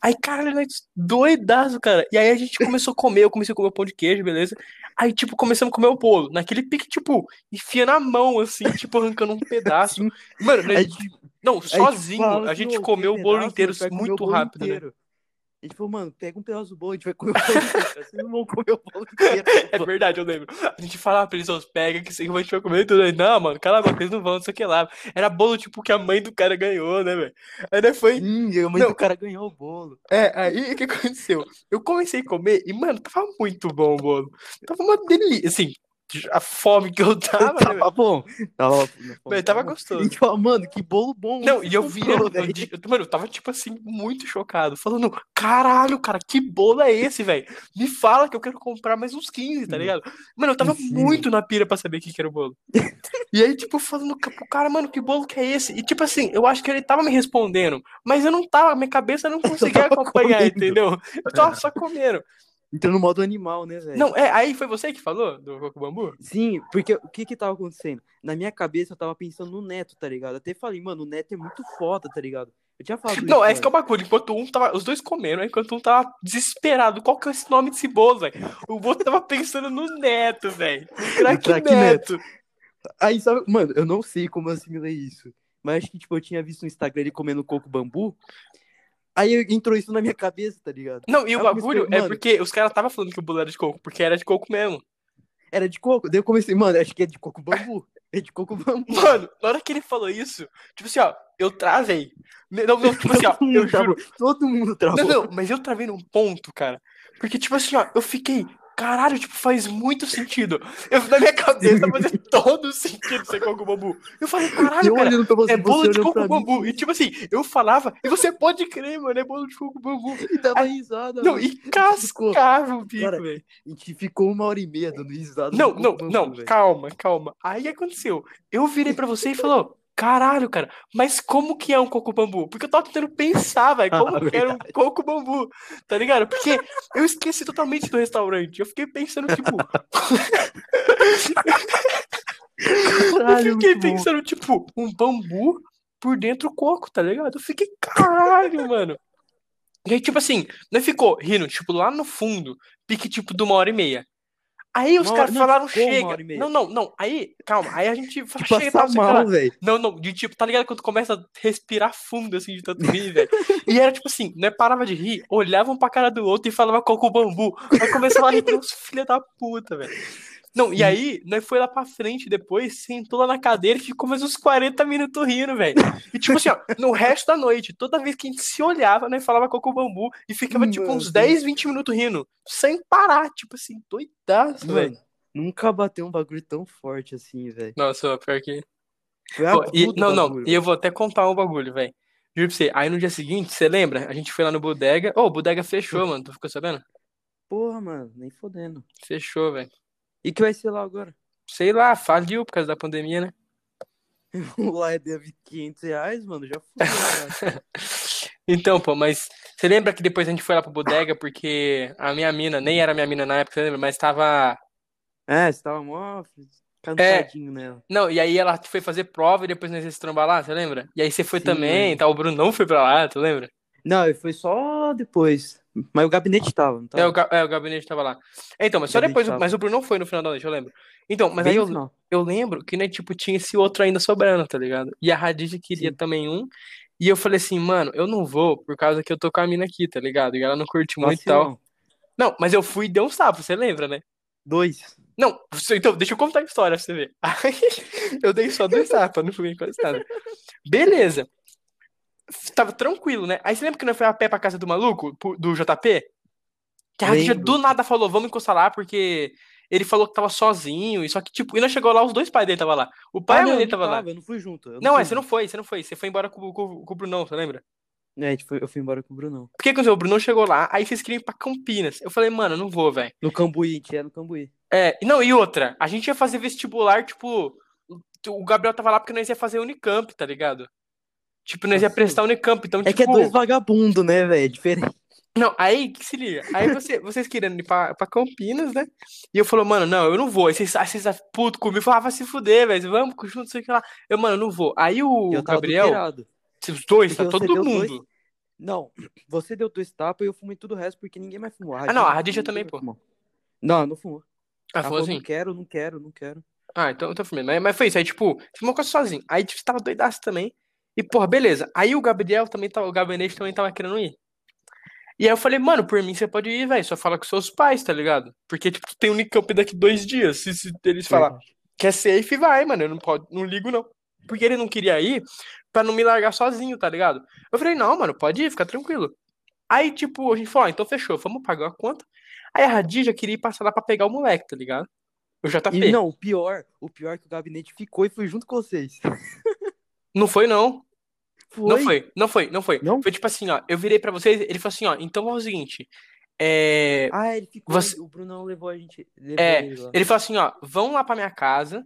Aí, cara, nós doidaço, cara. E aí a gente começou a comer, eu comecei a comer o pão de queijo, beleza? Aí, tipo, começamos a comer o bolo. Naquele pique, tipo, enfia na mão, assim, tipo, arrancando um pedaço. Mano, nós- Aí, não, sozinho, fala a assim, gente "Ô, comeu o bolo pedaço, inteiro muito rápido, né? inteiro. Gente falou, mano, pega um pedaço do bolo, a gente vai comer o bolo inteiro. cara. Vocês não vão comer o bolo inteiro. É verdade, eu lembro. A gente falava pra eles, pega que a gente vai comer tudo. Aí, não, mano, cala a boca, eles não vão, não sei o que lá. Era bolo, tipo, que a mãe do cara ganhou, né, velho? Aí foi. Hum, a mãe Não. do cara ganhou o bolo. É, aí o que aconteceu? Eu comecei a comer e, mano, tava muito bom o bolo. Tava uma delícia, assim, a fome que eu tava, né? Tava bom. Tava, Mas tava gostoso. Gente falou, mano, que bolo bom. Não, e eu vi, eu, eu- mano, eu tava, tipo assim, muito chocado, falando, caralho, cara, que bolo é esse, velho? Me fala que eu quero comprar mais uns 15, tá Sim. ligado? Mano, eu tava Sim. muito na pira pra saber o que que era o bolo. E aí, tipo, falando pro cara, mano, que bolo que é esse? E, tipo assim, eu acho que ele tava me respondendo, mas eu não tava, minha cabeça não conseguia acompanhar, comendo. entendeu? Eu tava só comendo. Entrou no modo animal, né, velho? Não, é, aí foi você que falou do Coco Bambu? Sim, porque o que que tava acontecendo? Na minha cabeça eu tava pensando no Neto, tá ligado? Até falei, mano, o Neto é muito foda, tá ligado? Eu tinha falado Não, isso é esse que é o bagulho. Enquanto um tava. Os dois comendo, enquanto um tava desesperado. Qual que é esse nome desse bolo, velho? O outro tava pensando no neto, velho. Craque craque neto. Aí, sabe, mano, eu não sei como eu assimilei isso. Mas acho que, tipo, eu tinha visto no Instagram ele comendo coco bambu. Aí entrou isso na minha cabeça, tá ligado? Não, e o bagulho é mano- porque os caras estavam falando que o bolo era de coco, porque era de coco mesmo. Era de coco. Daí eu comecei, mano, acho que é de coco bambu. É de coco bambu. Mano, na hora que ele falou isso, tipo assim, ó, eu travei. Não, não, tipo assim, ó, Todo eu travou. juro. Todo mundo travou. Não, não, mas eu travei num ponto, cara. Porque, tipo assim, ó, eu fiquei. Caralho, tipo, faz muito sentido. Eu, na minha cabeça fazia todo sentido ser coco bambu. Eu falei, caralho, eu cara, pra você, é bolo de coco bambu. E tipo assim, eu falava, e você pode crer, mano, é bolo de coco bambu. E dava risada. Não, mano. e cascava o bico, velho. A gente ficou uma hora e meia dando risada. Não, não, não, calma, calma. Aí aconteceu? Eu virei pra você e falou, caralho, cara, mas como que é um coco bambu? Porque eu tava tentando pensar, velho, como Ah, que era um coco bambu, tá ligado? Porque eu esqueci totalmente do restaurante. Eu fiquei pensando, tipo, Caralho, eu fiquei pensando, tipo, um bambu por dentro coco, tá ligado? Eu fiquei, caralho, mano. E aí, tipo assim, não ficou rindo, tipo, lá no fundo, pique, tipo, de uma hora e meia. Aí os caras falaram, chega. Não, não, não. Aí, calma. Aí a gente fala, De chega, tá, mal, velho. Não, não, de tipo, tá ligado quando começa a respirar fundo, assim, de tanto rir, velho? E era tipo assim, né, parava de rir, olhavam pra cara do outro e falava coco bambu. Aí começava a rir filha da puta, velho. Não, e aí, nós foi lá pra frente depois, sentou lá na cadeira e ficou mais uns 40 minutos rindo, velho. E tipo assim, ó, no resto da noite, toda vez que a gente se olhava, nós falava coco bambu e ficava tipo uns 10, 20 minutos rindo, sem parar, tipo assim, doidaço, velho. Nunca bateu um bagulho tão forte assim, velho. Nossa, pior que. Pô, e- não, não, bagulho, e eu vou até contar um bagulho, velho. Juro pra você. Aí no dia seguinte, você lembra? A gente foi lá no Bodega. Ô, o Bodega fechou, mano. Tu ficou sabendo? Porra, mano, nem fodendo. Fechou, velho. E que vai ser lá agora? Sei lá, faliu por causa da pandemia, né? Lá é deve 500 reais, mano, já foi. já. Então, pô, mas você lembra que depois a gente foi lá pro Bodega porque a minha mina, nem era minha mina na época, você lembra? Mas tava. é, você tava mó cansadinho nela. Não, e aí ela foi fazer prova e depois nós ia se trombar lá, você lembra? E aí você foi Sim, também, tá? O Bruno não foi pra lá, tu lembra? Não, foi só depois. Mas o gabinete tava, não tava? É, o, ga- é, o gabinete tava lá. É, então, mas só depois. tava. Mas o Bruno não foi no final da noite, eu lembro. Então, mas Bem aí eu, eu lembro que, né, tipo, tinha esse outro ainda sobrando, tá ligado? E a Radija queria Sim. também um. E eu falei assim, mano, eu não vou por causa que eu tô com a mina aqui, tá ligado? E ela não curte muito e tal. Vacilão. Não, mas eu fui e dei um sapo, você lembra, né? Dois. Não, então, deixa eu contar a história pra você ver. Aí, eu dei só dois tapas, não fui encostado. Beleza. Tava tranquilo, né? Aí você lembra que nós foi a pé pra casa do maluco, do JP? Que a Radija do nada falou, vamos encostar lá, porque ele falou que tava sozinho, e só que, tipo, e nós chegou lá, os dois pais dele tava lá. O pai e Ah, a mãe não, dele não tava lá. Eu não fui junto. eu Não, fui é, você não foi, você não foi. Você foi embora com, com, com o Brunão, você lembra? É, foi- eu fui embora com o Brunão. Por que aconteceu? O Brunão chegou lá, aí vocês queriam ir pra Campinas. Eu falei, mano, eu não vou, velho. No Cambuí, gente ia no Cambuí. É, não, e outra, a gente ia fazer vestibular, tipo, o Gabriel tava lá porque nós ia fazer Unicamp, tá ligado? Tipo, nós ia prestar Unicamp, então, É que é tipo... dois vagabundos, né, velho? Diferente. Não, aí, que se liga, aí você, vocês querendo ir pra, pra Campinas, né? E eu falei, mano, não, eu não vou. Aí vocês, aí vocês puto comigo, falavam, ah, vai se fuder, velho, vamos junto, sei o que lá. Eu, mano, eu não vou. Aí o eu Gabriel, os dois, tá Porque todo deu dois- mundo. Não, você deu dois tapas e eu fumei tudo o resto porque ninguém mais fumou. Ah, não, a Radija também, pô. fumou. Não, não fumou. Ah, falou assim? não quero, não quero, não quero. Ah, então eu tô firme. Mas, mas foi isso. Aí, tipo, fumou quase sozinho. Aí, tipo, você tava doidaço também. E, porra, beleza. Aí o Gabriel também tava, o gabinete também tava querendo ir. E aí eu falei, mano, por mim você pode ir, velho. Só fala com seus pais, tá ligado? Porque, tipo, tu tem Unicamp daqui dois dias. Se, se eles falar que é safe, vai, mano. Eu não, pode, não ligo, não. Porque ele não queria ir pra não me largar sozinho, tá ligado? Eu falei, não, mano, pode ir, fica tranquilo. Aí, tipo, a gente falou, ah, então fechou, vamos pagar a conta. Aí a Radija queria ir passar lá pra pegar o moleque, tá ligado? O JP. E não, o pior, o pior é que o gabinete ficou e foi junto com vocês. Não foi, não. Foi. Não foi, não foi, não foi. Não? Foi tipo assim, ó. Eu virei pra vocês, ele falou assim, ó. Então é o seguinte. É. Ah, ele ficou. Você- O Brunão levou a gente. Levou É, ele. Ele falou assim, ó. Vão lá pra minha casa.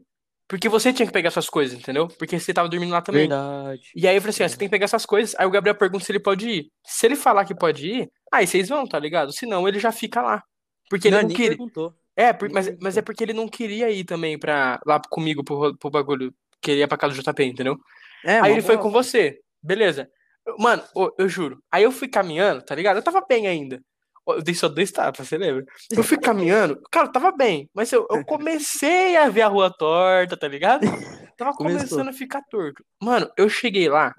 Porque você tinha que pegar suas coisas, entendeu? Porque você tava dormindo lá também. Verdade. E aí eu falei assim, ó, você tem que pegar essas coisas. Aí o Gabriel pergunta se ele pode ir. Se ele falar que pode ir, aí vocês vão, tá ligado? Senão ele já fica lá. Porque ele não, não nem queria. perguntou. É, por- mas, mas é porque ele não queria ir também pra, lá comigo pro, ro- pro bagulho. Queria ir pra casa do JP, entendeu? É, Aí ele foi com você. Beleza. Eu- Mano, ô, eu juro. Aí eu fui caminhando, tá ligado? Eu tava bem ainda. Eu dei só dois tapas, você lembra? Eu fui caminhando, cara, eu tava bem. Mas eu, eu comecei a ver a rua torta, tá ligado? Tava Começou. começando a ficar torto. Mano, eu cheguei lá.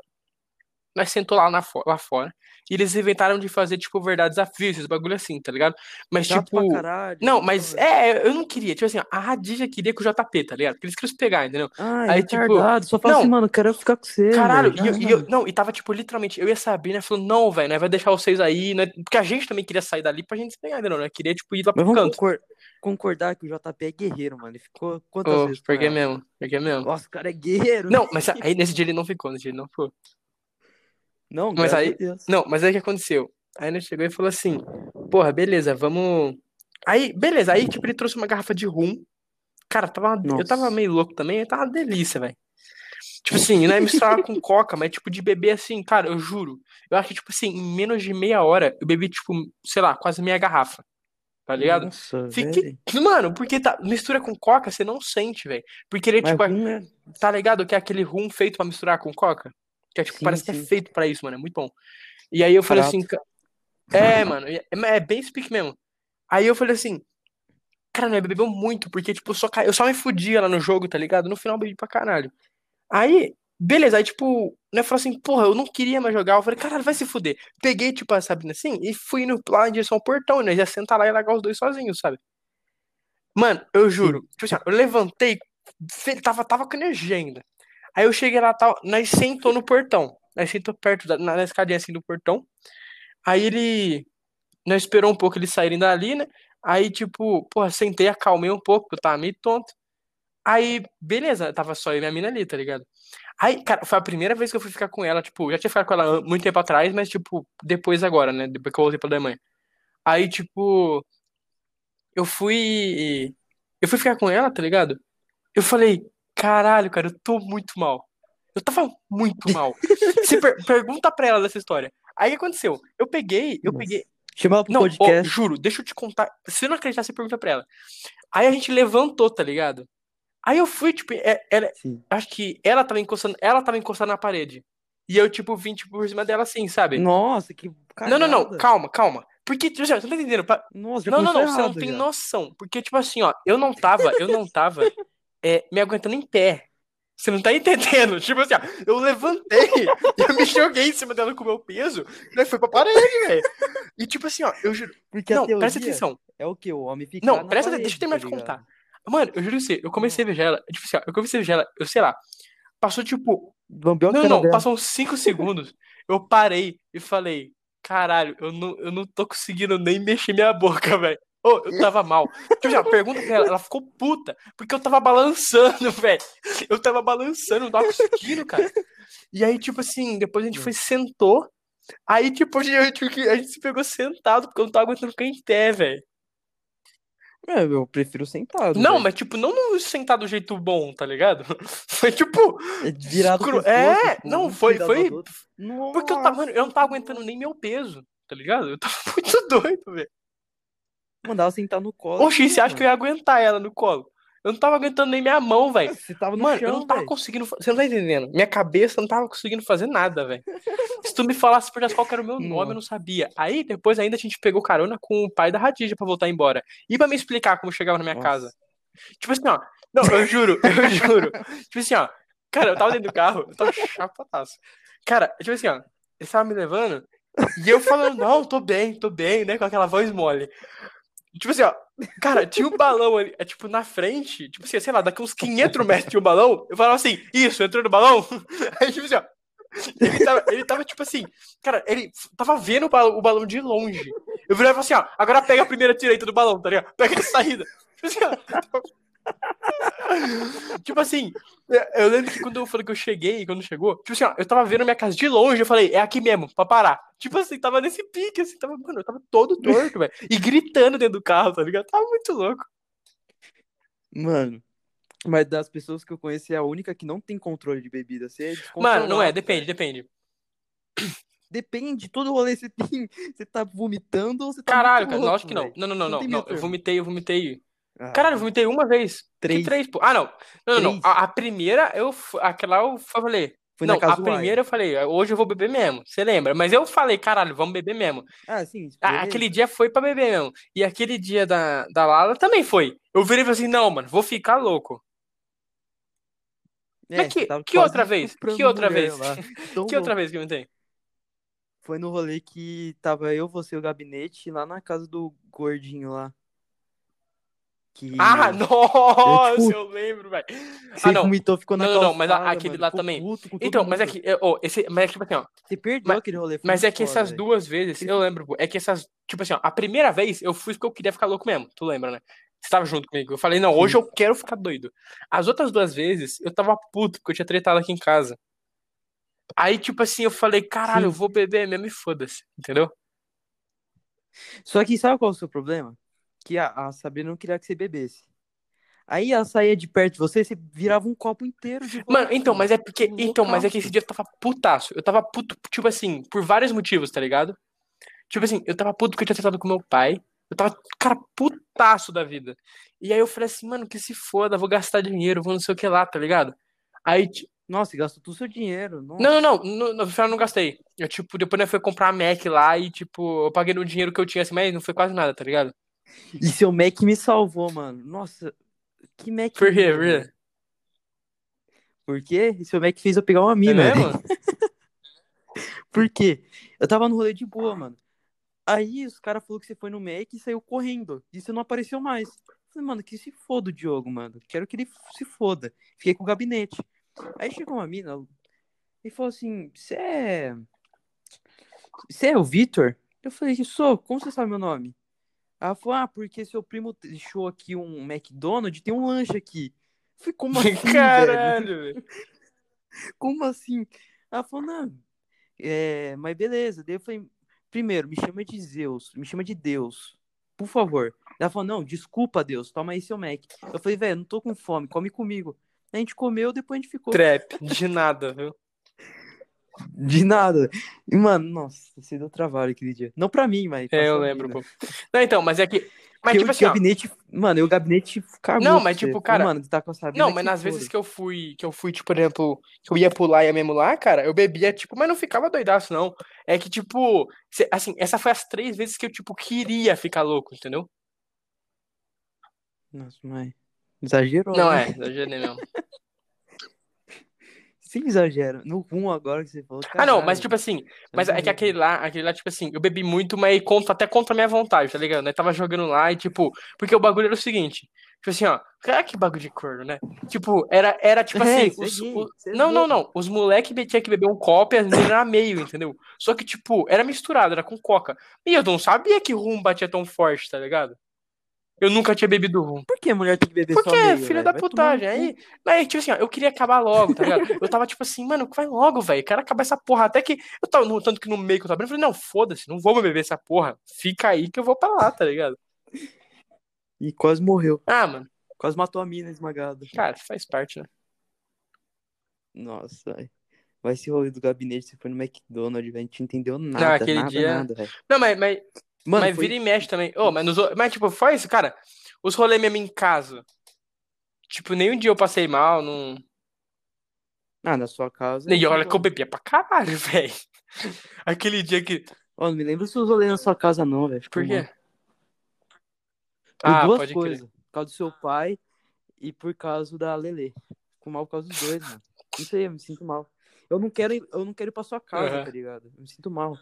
Nós sentou lá, na, lá fora. E eles inventaram de fazer, tipo, verdades desafios, esses bagulho assim, tá ligado? Mas, Chato tipo. pra caralho. Não, mas é, eu não queria. Tipo assim, ó, a Radija queria com o JP, tá ligado? Porque eles queriam se pegar, entendeu? Ai, Aí, tipo, retardado. Só fala não. assim, mano, eu quero ficar com você. Caralho, e eu, e eu- Ah, não, e tava, tipo, literalmente, eu e a Sabrina falou, não, velho, nós vai deixar vocês aí, né? Porque a gente também queria sair dali pra gente se pegar, entendeu? Nós queria, tipo, ir lá pro canto. concor- concordar que o JP é guerreiro, mano. Ele ficou quantas Ô, vezes porque ela? mesmo, porque mesmo. Nossa, o cara é guerreiro. Não, mas aí nesse dia ele não ficou, nesse dia ele não ficou. Não, Mas aí- Deus. Não, mas aí o que aconteceu? Aí ele chegou e falou assim, porra, beleza, vamos. Aí, beleza, aí, tipo, ele trouxe uma garrafa de rum. Cara, tava eu tava meio louco também, tava uma delícia, velho. Tipo assim, não é misturar com coca, mas tipo de beber assim, cara, eu juro. Eu acho que, tipo assim, em menos de meia hora, eu bebi, tipo, sei lá, quase meia garrafa. Tá ligado? Nossa, velho. Mano, porque tá, mistura com coca, você não sente, velho. Porque ele, Mas tipo, rum é... tá ligado que é aquele rum feito pra misturar com coca? Que é, tipo, Sim, parece que é sim. feito pra isso, mano, é muito bom. E aí eu falei assim, é, mano, é, é bem pique mesmo. Aí eu falei assim, cara, não, bebeu muito, porque, tipo, eu só, ca- eu só me fudia lá no jogo, tá ligado? No final eu bebi pra caralho. Aí, beleza, aí, tipo, né, falou assim, porra, eu não queria mais jogar. Eu falei, caralho, vai se fuder. Peguei, tipo, a Sabrina assim, e fui no, lá em direção ao portão, né? Já sentar lá e largar os dois sozinhos, sabe? Mano, eu juro, tipo assim, eu levantei, tava, tava com energia ainda. Aí eu cheguei lá, tal, nós sentou no portão. Nós sentou perto, da, na, na escadinha assim do portão. Aí ele. Nós esperou um pouco eles saírem dali, né? Aí, tipo, porra, sentei, acalmei um pouco, porque eu tava meio tonto. Aí, beleza, tava só eu e minha mina ali, tá ligado? Aí, cara, foi a primeira vez que eu fui ficar com ela, tipo, já tinha ficado com ela muito tempo atrás, mas, tipo, depois agora, né? Depois que eu voltei pra Alemanha. Aí, tipo, eu fui. Eu fui ficar com ela, tá ligado? Eu falei, caralho, cara, eu tô muito mal. Eu tava muito mal. Você per- pergunta pra ela dessa história. Aí o que aconteceu? Eu peguei, eu Nossa. peguei. Chama ela pro Não, ó, podcast. juro, deixa eu te contar. Se você não acreditar, você pergunta pra ela. Aí a gente levantou, tá ligado? Aí eu fui, tipo, é- ela, Sim. acho que ela tava encostando, ela tava encostando na parede. E eu, tipo, vim, tipo, por cima dela assim, sabe? Nossa, que Não, não, não, cagada. calma, calma. Porque, tipo, assim, ó, você não tá entendendo? Pa- Nossa, Não, não, não, você não tem já. noção. Porque, tipo assim, ó, eu não tava, eu não tava é, me aguentando em pé. Você não tá entendendo? Tipo assim, ó, eu levantei, eu me joguei em cima dela com o meu peso, daí foi pra parede, velho. E tipo assim, ó, eu juro. Porque Não, presta atenção. é o que? O homem fica Não, presta atenção, parede, deixa eu terminar tá de contar. Mano, eu juro você, eu comecei a beijar ela, tipo assim, ó, eu comecei a beijar ela, eu sei lá, passou tipo, a não, não, dela. passou uns 5 segundos, eu parei e falei, caralho, eu não, eu não tô conseguindo nem mexer minha boca, velho. Ô, eu tava mal. Tipo ó, pergunta pra ela, ela ficou puta, porque eu tava balançando, velho. Eu tava balançando, não tava conseguindo, cara. E aí, tipo assim, depois a gente foi, sentou, aí, tipo, a gente, a gente se pegou sentado, porque eu não tava aguentando ficar em pé, velho. É, eu prefiro sentado. Não, velho. mas tipo, não no sentar do jeito bom, tá ligado? Foi tipo. É virado escuro- É, tipo, não, foi, foi. Porque eu tava, mano, eu não tava aguentando nem meu peso, tá ligado? Eu tava muito doido, velho. Mandava sentar no colo. Oxi, você acha que eu ia aguentar ela no colo? Eu não tava aguentando nem minha mão, velho. Você tava no Mano, chão, eu não tava velho. conseguindo. Você não tá entendendo? Minha cabeça não tava conseguindo fazer nada, velho. Se tu me falasse por qual era o meu nome, eu não sabia. Aí depois ainda a gente pegou carona com o pai da Radija pra voltar embora. E pra me explicar como chegava na minha Nossa. casa. Tipo assim, ó. Não, eu juro, eu juro. Tipo assim, ó. Cara, eu tava dentro do carro, eu tava chapataço. Cara, tipo assim, ó. Ele tava me levando. E eu falando, não, tô bem, tô bem, né? Com aquela voz mole. Tipo assim, ó. Cara, tinha um balão ali, é, tipo, na frente. Tipo assim, sei lá, daqui uns 500 metros tinha um balão. Eu falava assim, isso, entrou no balão. Aí, tipo assim, ó. Ele tava, ele tava, tipo assim, cara, ele tava vendo o balão, o balão de longe. Eu falei assim, ó, agora pega a primeira direita do balão, tá ligado? Pega a saída. Tipo assim, ó. Tipo assim, eu lembro que quando eu falei que eu cheguei, quando chegou, tipo assim, ó, eu tava vendo minha casa de longe, eu falei, é aqui mesmo, pra parar. Tipo assim, tava nesse pique, assim, tava, mano, eu tava todo torto, velho. E gritando dentro do carro, tá ligado? Tava muito louco. Mano, mas das pessoas que eu conheci, é a única que não tem controle de bebida. Você é Mano, não é, depende, depende. Depende, todo rolê você tem. Você tá vomitando ou você tá Caralho, cara, lógico que não. Não, não, não, Não não. não. Eu vomitei, eu vomitei. Ah, Caralho, eu vomitei uma vez. Três. Que três, pô. Ah, não. Não, não, não. A, a primeira, eu. Aquela eu falei. Foi não, a primeira eu falei, hoje eu vou beber mesmo. Você lembra? Mas eu falei, caralho, vamos beber mesmo. Ah, sim. Ah, aquele dia foi pra beber mesmo. E aquele dia da, da Lala também foi. Eu virei e falei assim, não, mano, vou ficar louco. É, Mas que- que outra vez? Que outra vez? lá. Tão que outra vez que eu inventei? Foi no rolê que tava eu, você e o gabinete lá na casa do gordinho lá. Que Ah, nossa, tipo, eu lembro, velho. Ah, não. vomitou, ficou na Não, não, não, mas a- calçada, aquele mano, lá também. puto Então, mas é que, ó, esse, mas é que, tipo assim, ó, Você perdeu mas- aquele rolê. mas é que essas velho. duas vezes, eu lembro, pô, é que essas, tipo assim, ó, a primeira vez eu fui porque eu queria ficar louco mesmo, tu lembra, né? Você tava junto comigo, eu falei, não, hoje Sim. eu quero ficar doido. As outras duas vezes, eu tava puto, porque eu tinha tretado aqui em casa. Aí, tipo assim, eu falei, caralho, eu Sim. vou beber mesmo e foda-se, entendeu? Só que sabe qual é o seu problema? Que a, a Sabrina não queria que você bebesse. Aí ela saía de perto de você, você virava um copo inteiro de Mano, então, mas é porque. Um Então, mas é que esse dia eu tava putaço. Eu tava puto, tipo assim, por vários motivos, tá ligado? Tipo assim, eu tava puto porque eu tinha tratado com meu pai. Eu tava, cara, putaço da vida. E aí eu falei assim, mano, que se foda, vou gastar dinheiro, vou não sei o que lá, tá ligado? Aí, Nossa, gastou todo o seu dinheiro. Nossa. não, não, não, no final eu não gastei. Eu, tipo, depois eu fui comprar a Mac lá e, tipo, eu paguei no dinheiro que eu tinha assim, mas não foi quase nada, tá ligado? E seu Mac me salvou, mano. Nossa, que Mac. Por quê, por quê? velho. Por quê? E seu Mac fez eu pegar uma É mina. mesmo? Por quê? Eu tava no rolê de boa, mano. Aí os caras falaram que você foi no Mac e saiu correndo. E você não apareceu mais. Eu falei, mano, que se foda o Diogo, mano. Quero que ele se foda. Fiquei com o gabinete. Aí chegou uma mina e falou assim: Você é. Você é o Vitor? Eu falei, sou, como você sabe meu nome? Ela falou, ah, porque seu primo deixou aqui um McDonald's tem um lanche aqui. Falei, como assim? Caralho, velho. Como assim? Ela falou, não, é, mas beleza. Daí eu falei, primeiro, me chama de Zeus, me chama de Deus, por favor. Ela falou, não, desculpa, Deus, toma aí seu Mac. Eu falei, velho, não tô com fome, come comigo. A gente comeu, depois a gente ficou. Trap, de nada, viu? De nada. E, mano, nossa, você deu trabalho aquele dia. Não pra mim, mas. É, eu lembro, pô. Não, então, mas é que. Mas, tipo o assim, ó, gabinete. Mano, eu o gabinete cagou. Não, mas, tipo, cara- Mano, tá com a Sabrina Não, mas nas vezes que eu fui, que eu fui, tipo, por exemplo, que eu ia pular e ia mesmo lá, cara, eu bebia, tipo, mas não ficava doidaço, não. É que, tipo, assim, essa foi as três vezes que eu, tipo, queria ficar louco, entendeu? Nossa, mas. Exagerou. Não, né? é, exagerei mesmo. Sim, exagera. No 1 agora que você falou. Ah, não, mas, caralho, tipo assim, mas é que aquele lá, aquele lá, tipo assim, eu bebi muito, mas contra, até contra a minha vontade, tá ligado? Eu tava jogando lá e, tipo, porque o bagulho era o seguinte, tipo assim, ó, cara, que bagulho de corno, né? Tipo, era, era tipo É, assim, é os, o- é não, não, não, os moleques tinham que beber um copo e as meninas era meio, entendeu? Só que, tipo, era misturado, era com coca. E eu não sabia que rum batia tão forte, tá ligado? Eu nunca tinha bebido rum. Por que a mulher tem que beber Porque só é meio, filha da putagem. cu. Aí, mas, tipo assim, ó, eu queria acabar logo, tá ligado? Eu tava tipo assim, mano, vai logo, velho. Quero acabar essa porra. Até que eu tava, no, tanto que no meio que eu tava abrindo, eu falei, não, foda-se, não vou beber essa porra. Fica aí que eu vou pra lá, tá ligado? E quase morreu. Ah, mano, Quase matou a mina esmagada. cara, faz parte, né? Nossa, velho. Vai esse rolê do gabinete, você foi no McDonald's, velho. A gente não entendeu Não, nada, aquele nada, dia- nada, velho. Não, mas, mas, Mano, mas foi... vira e mexe também. Ô, mas, nos, mas, tipo, foi isso, cara. Os rolês mesmo em casa. Tipo, nenhum dia eu passei mal, não. Ah, na sua casa. E é olha de que eu bebia pra caralho, velho. Aquele dia que. Ó, não me lembra os seus rolês na sua casa, não, velho. Por quê? Por Ah, duas pode crer. coisas. Por causa do seu pai e por causa da Lelê. Ficou mal por causa dos dois, mano. Não sei, eu me sinto mal. Eu não quero ir, eu não quero ir pra sua casa, Aham. tá ligado? Eu me sinto mal.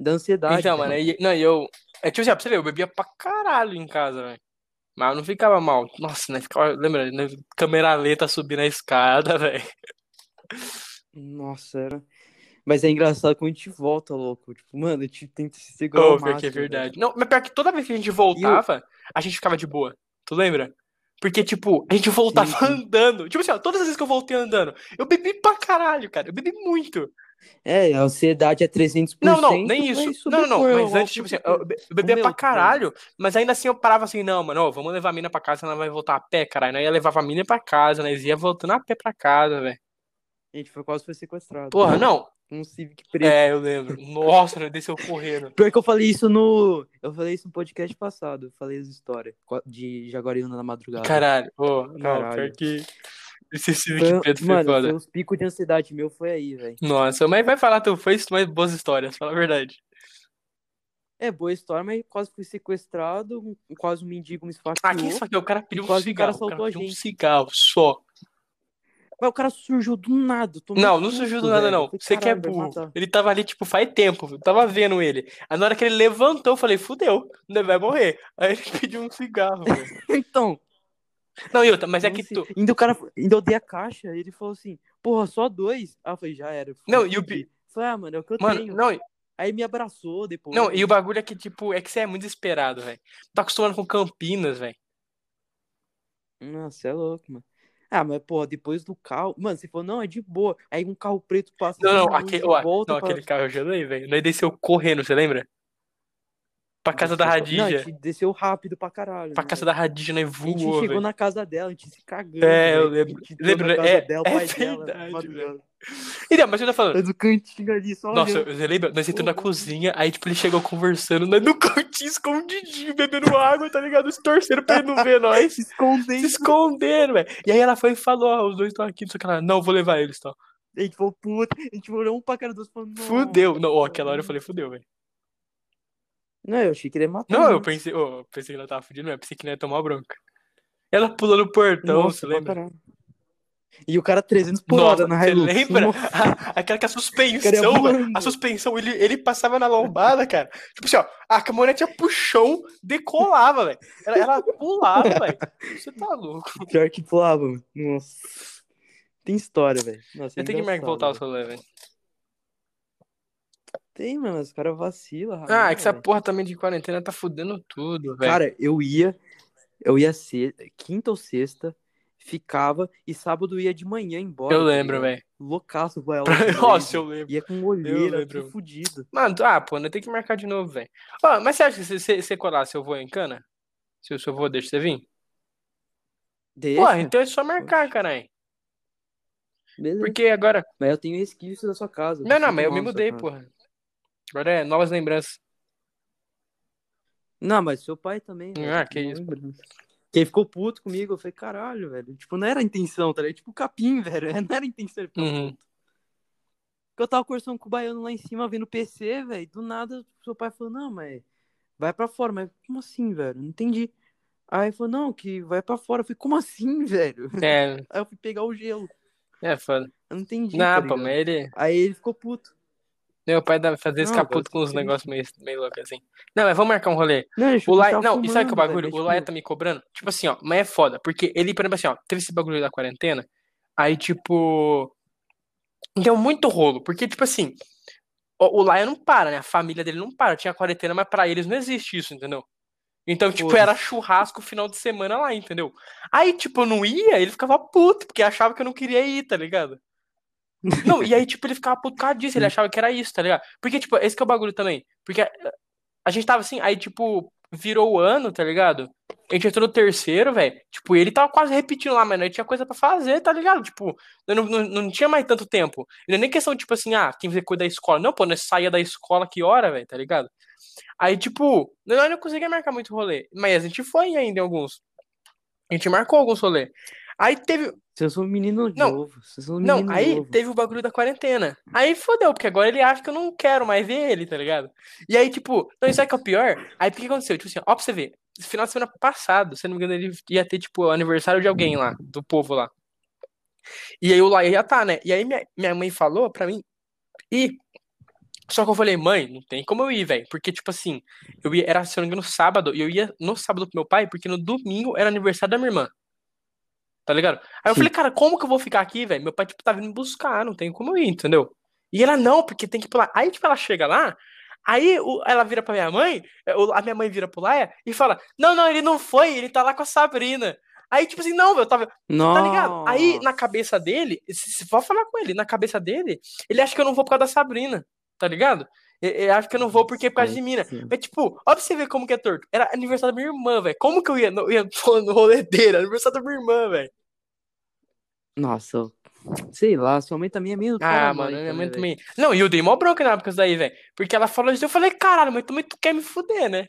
Da ansiedade. Então, velho. mano, aí, não, e eu. É tipo assim, pra você ver, eu bebia pra caralho em casa, velho. Mas eu não ficava mal. Nossa, né? Ficava, lembra, né? Câmera lenta subindo a escada, velho. Nossa, era. Mas é engraçado quando a gente volta, louco. Tipo, mano, a gente tenta se segurar pior que é máximo, verdade. velho. Não, mas pior que toda vez que a gente voltava, a gente ficava de boa. Tu lembra? Porque, tipo, a gente voltava sim. andando. Tipo assim, ó, todas as vezes que eu voltei andando, eu bebi pra caralho, cara. Eu bebi muito. É, a ansiedade é 300%. Não, não, nem isso. Não, não, não. Mas antes, tipo assim, eu be- eu bebia meu, pra caralho, mas ainda assim eu parava assim, não, mano, ó, vamos levar a mina pra casa, ela vai voltar a pé, caralho. Nós ia levar a mina pra casa, nós ia voltando a pé pra casa, velho. Gente foi quase foi sequestrado. Porra, não. Um Civic preto. É, eu lembro. Nossa, desceu correndo. Pior que eu falei isso no. Eu falei isso no podcast passado. Eu falei as histórias de Jaguariúna na madrugada. Caralho, ô, não, Caralho. pior que. Esse Foi- preto foi mano, foda. os picos de ansiedade meu foi aí, velho. Nossa, mas vai falar, tu foi mais boas histórias, fala a verdade. É boa história, mas quase fui sequestrado, quase um mendigo me esfaqueou. Aqui só que o cara pediu um Quase o cara cigarro. O cara a pediu um gente. cigarro só. Mas o cara surgiu do nada. Não, não surgiu do nada, velho. não. Você que é "Caralho, vai burro. matar." Ele tava ali, tipo, faz tempo. Eu tava vendo ele. Aí na hora que ele levantou, eu falei, fudeu, ele vai morrer. Aí ele pediu um cigarro, velho. Então, Não, outra, mas é não que sei. tu. Ainda o cara, ainda eu dei a caixa, ele falou assim, porra, só dois? Aí eu falei, já era. Não, e o Falei, ah, mano, é o que eu Mano, tenho. não, Aí me abraçou depois. não, e o bagulho é que, tipo, é que você é muito esperado, velho. Tá acostumado com Campinas, velho. Nossa, é louco, mano. Ah, mas, porra, depois do carro. Mano, você falou, não, é de boa. Aí um carro preto passa. Não, não, luz aquele, volta não, pra- aquele carro eu já dei, velho. Nós desceu correndo, você lembra? Pra casa da Desceu- Não, a Radija. gente desceu rápido pra caralho. Pra né, casa velho? da Radija, nós A gente voou, chegou velho. na casa dela, a gente se cagando. É, eu velho. lembro. Lembro, na casa é- dela, é verdade, madrugada. Então, mas você tá falando. Mas o cantinho ali, só Nossa, olhando. você lembra? Nós entramos na cozinha, aí, tipo, ele chegou conversando, nós no cantinho escondidinho, bebendo água, tá ligado? Se torcendo pra ele não ver nós. se escondendo. Se escondendo, velho. E aí ela foi e falou, ó, os dois estão aqui, não sei o que lá. Não, vou levar eles, tá? A gente falou, puta, a gente olhou um pra cara dos falando, Fudeu. Não, ó, aquela hora eu falei, fudeu, velho. Não, eu achei que ele ia matar. Não, eu pensei, eu pensei que ela tava fudindo, eu pensei que não ia tomar bronca. Ela pulou no portão, Nossa, você lembra? caralho. E o cara 300 por Nossa, hora na você Hilux. lembra? Nossa, Aquela que a O suspensão. A suspensão, ele, ele passava na lombada, cara. Tipo assim, ó, a caminhonete ia pro chão, decolava, velho. Ela, ela pulava, velho. Você tá louco. Pior que pulava, mano. Nossa. Tem história, velho. Nossa, é Eu tenho que voltar velho. rolê, velho. Tem, mano. Os caras vacilam. Ah, é que essa porra também de quarentena tá fudendo tudo, velho. Cara, eu ia. Eu ia ser quinta ou sexta, ficava e sábado ia de manhã embora. eu tá lembro, velho. Loucaço, vai lá. Nossa, eu lembro. Ia com olheira, lembro. tudo fudido. Mano, ah, pô, não tem que marcar de novo, velho. Ó, mas você acha que se você se colar seu voo em cana? Se o seu voo deixa você vir? Deixa. Porra, então é só marcar, caralho. Beleza. Porque agora. Mas eu tenho resquício da sua casa. Não, não, mas eu me mudei, porra. Agora é novas lembranças. Não, mas seu pai também. velho, Ah, que isso, lembro. Que ele ficou puto comigo. Eu falei, caralho, velho. Tipo, não era a intenção, tá ligado? Tipo, capim, velho. Não era a intenção ele ficar Uhum. puto. Porque eu tava conversando com o baiano lá em cima, vendo o PC, velho. Do nada, seu pai falou, não, mas vai pra fora. Mas como assim, velho? Não entendi. Aí ele falou, não, que vai pra fora. Eu falei, como assim, velho? É, Aí eu fui pegar o gelo. é foda. Eu não entendi. Não, tá pô, mas ele. Aí ele ficou puto. Meu pai dá, fazia esse caputo com uns negócios meio, meio loucos assim. Não, mas vamos marcar um rolê. Não, O Laia, tava não, e sabe que o fumando, bagulho? O Laia tá me cobrando. Tipo assim, ó, mas é foda. Porque ele, por exemplo, assim, ó, teve esse bagulho da quarentena. Aí, tipo. Deu muito rolo. Porque, tipo assim. O, o Laia não para, né? A família dele não para. Tinha quarentena, mas pra eles não existe isso, entendeu? Então, tipo, era churrasco final de semana lá, entendeu? Aí, tipo, eu não ia, ele ficava puto, porque achava que eu não queria ir, tá ligado? Não, e aí, tipo, ele ficava puto por causa disso, ele achava que era isso, tá ligado? Porque, tipo, esse que é o bagulho também. Porque a, a gente tava assim, aí, tipo, virou o ano, tá ligado? A gente entrou no terceiro, velho. Tipo, ele tava quase repetindo lá, mas nós tinha coisa pra fazer, tá ligado? Tipo, não, não, não tinha mais tanto tempo. E não é nem questão, tipo assim, ah, quem vai cuidar da escola. Não, pô, nós saía da escola que hora, velho, tá ligado? Aí, tipo, nós não conseguia marcar muito rolê. Mas a gente foi ainda em alguns. A gente marcou alguns rolês. Aí teve. Vocês são um menino Não, novo. Vocês são um Não, menino aí novo. teve o bagulho da quarentena. Aí fodeu, porque agora ele acha que eu não quero mais ver ele, tá ligado? E aí, tipo, não, isso é que é o pior. Aí o que aconteceu? Tipo assim, ó, pra você ver, final de semana passado, se não me engano, ele ia ter, tipo, o aniversário de alguém lá, do povo lá. E aí o lá ia tá, né? E aí minha, minha mãe falou pra mim ir. Só que eu falei, mãe, não tem como eu ir, velho. Porque, tipo assim, eu ia, era, se eu não me engano, sábado, e eu ia no sábado pro meu pai, porque no domingo era aniversário da minha irmã. Tá ligado? Aí eu Sim. falei, cara, como que eu vou ficar aqui, velho? Meu pai, tipo, tá vindo me buscar, não tem como eu ir, entendeu? E ela, não, porque tem que lá. Aí, tipo, ela chega lá, aí o- ela vira pra minha mãe, é, a minha mãe vira pro Laia e fala, não, não, ele não foi, ele tá lá com a Sabrina. Aí, tipo assim, não, eu tava, tá ligado? Aí, na Nossa. cabeça dele, se, se for falar com ele, na cabeça dele, ele acha que eu não vou por causa da Sabrina, tá ligado? Ele acha que eu não vou porque é por causa de? Sim. Mas, tipo, ó pra você ver como que é torto. Era aniversário da minha irmã, velho. Como que eu ia no, ia no rolê dele? Aniversário da minha irmã, velho. Nossa, sei lá, sua mãe também é meio Ah, mano, minha né, mãe velho? também. Não, e eu dei mó bronca na época daí, velho. Porque ela falou isso, eu falei, caralho, mas também tu quer me fuder, né?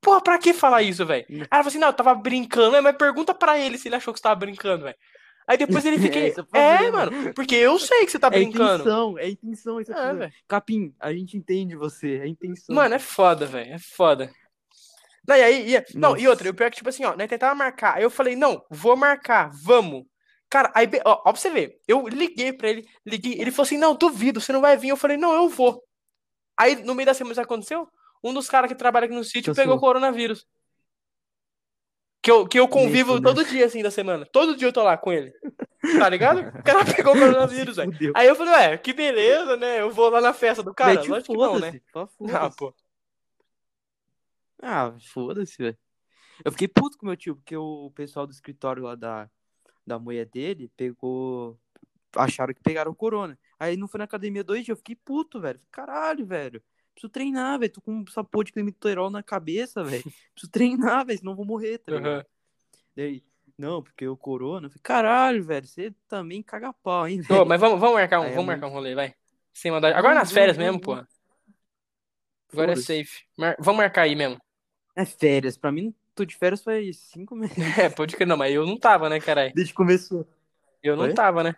Porra, pra que falar isso, velho? Hum. ela falou assim, não, eu tava brincando, né? mas pergunta pra ele se ele achou que você tava brincando, velho. Aí depois ele fica. É, esse é é, problema. mano, porque eu sei que você tá É brincando. intenção, é intenção. Esse é o É, velho. Capim, a gente entende você, é intenção. Mano, é foda, velho. É foda. Não, e aí, e, não, e outra, o pior é que, tipo assim, ó, nós tentava marcar. Aí eu falei, não, vou marcar, vamos. Cara, aí, ó, ó, pra você ver, eu liguei pra ele, liguei, ele falou assim, não, duvido, você não vai vir. Eu falei, não, eu vou. Aí, no meio da semana, sabe o que aconteceu? Um dos caras que trabalha aqui no sítio Cancelou. pegou coronavírus. Que eu, que eu convivo fudeu. todo dia, assim, da semana. Todo dia eu tô lá com ele. Tá ligado? O cara pegou coronavírus, velho. Aí eu falei, ué, que beleza, né? Eu vou lá na festa do cara. Mete o Lógico que não, né? Fala Ah, foda-se. pô. Ah, foda-se, velho. Eu fiquei puto com meu tio, porque o pessoal do escritório lá da, da mulher dele pegou. Acharam que pegaram corona. Aí não foi na academia dois dias. Eu fiquei puto, velho. Caralho, velho. Preciso treinar, velho. Tô com essa porra de climiterol na cabeça, velho. Preciso treinar, velho. Senão eu vou morrer, tá ligado? Daí, não, porque o corona. Falei, caralho, velho. Você também caga pau, hein, velho. Mas vamos, vamos marcar um, Aí vamos marcar um rolê, vai. Sem mandar. Agora nas férias mesmo, porra. Agora é safe. Mar- Vamos marcar aí mesmo. É férias. Pra mim, tô de férias faz cinco meses. É, pode que não, mas eu não tava, né, caralho? Desde que começou. Eu não Oi? tava, né?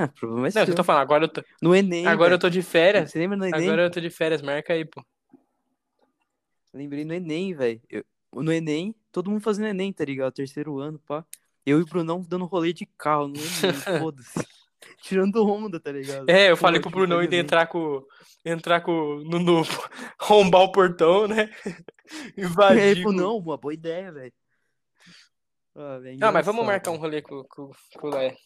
Ah, o problema é Não, eu seu. tô falando, agora eu tô, No Enem, agora eu velho. tô de férias. Você lembra no Enem? Agora eu tô de férias, marca aí, pô. Lembrei no Enem, velho. Eu- No Enem, todo mundo fazendo Enem, tá ligado? Terceiro ano, pá. Eu e o Brunão dando rolê de carro no Enem, foda-se. Tirando onda, tá ligado? É, eu Pô, falei pro gente Brunão Enem. entrar com. Entrar com. No, no arrombar o portão, né? É, Invadir. pô, com- não, uma boa ideia, velho. Ah, Não, mas vamos marcar um rolê com, com, com o Léo.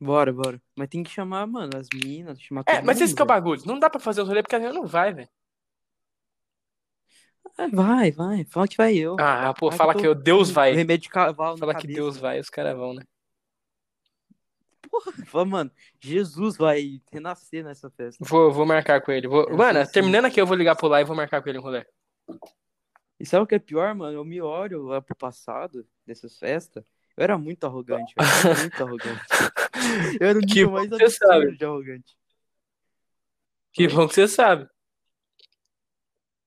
Bora, bora. Mas tem que chamar, mano, as minas, chamar É, mas esse que é o bagulho. Não dá pra fazer os rolê porque a gente não vai, velho. Ah, vai, vai. Fala que vai eu. Ah, pô, fala que o Deus vai. Remédio de cavalo Fala que. Deus vai, os caras vão, né? Fala, mano, Jesus vai renascer nessa festa. Vou, vou marcar com ele. Vou... É, Mano, terminando aqui, eu vou ligar pro lá e vou marcar com ele um rolê. E sabe o que é pior, mano? Eu me olho lá pro passado dessas festas. Eu era muito arrogante, eu era muito arrogante. Eu era o Que nível mais absurdo sabe. de arrogante. Que bom que você sabe.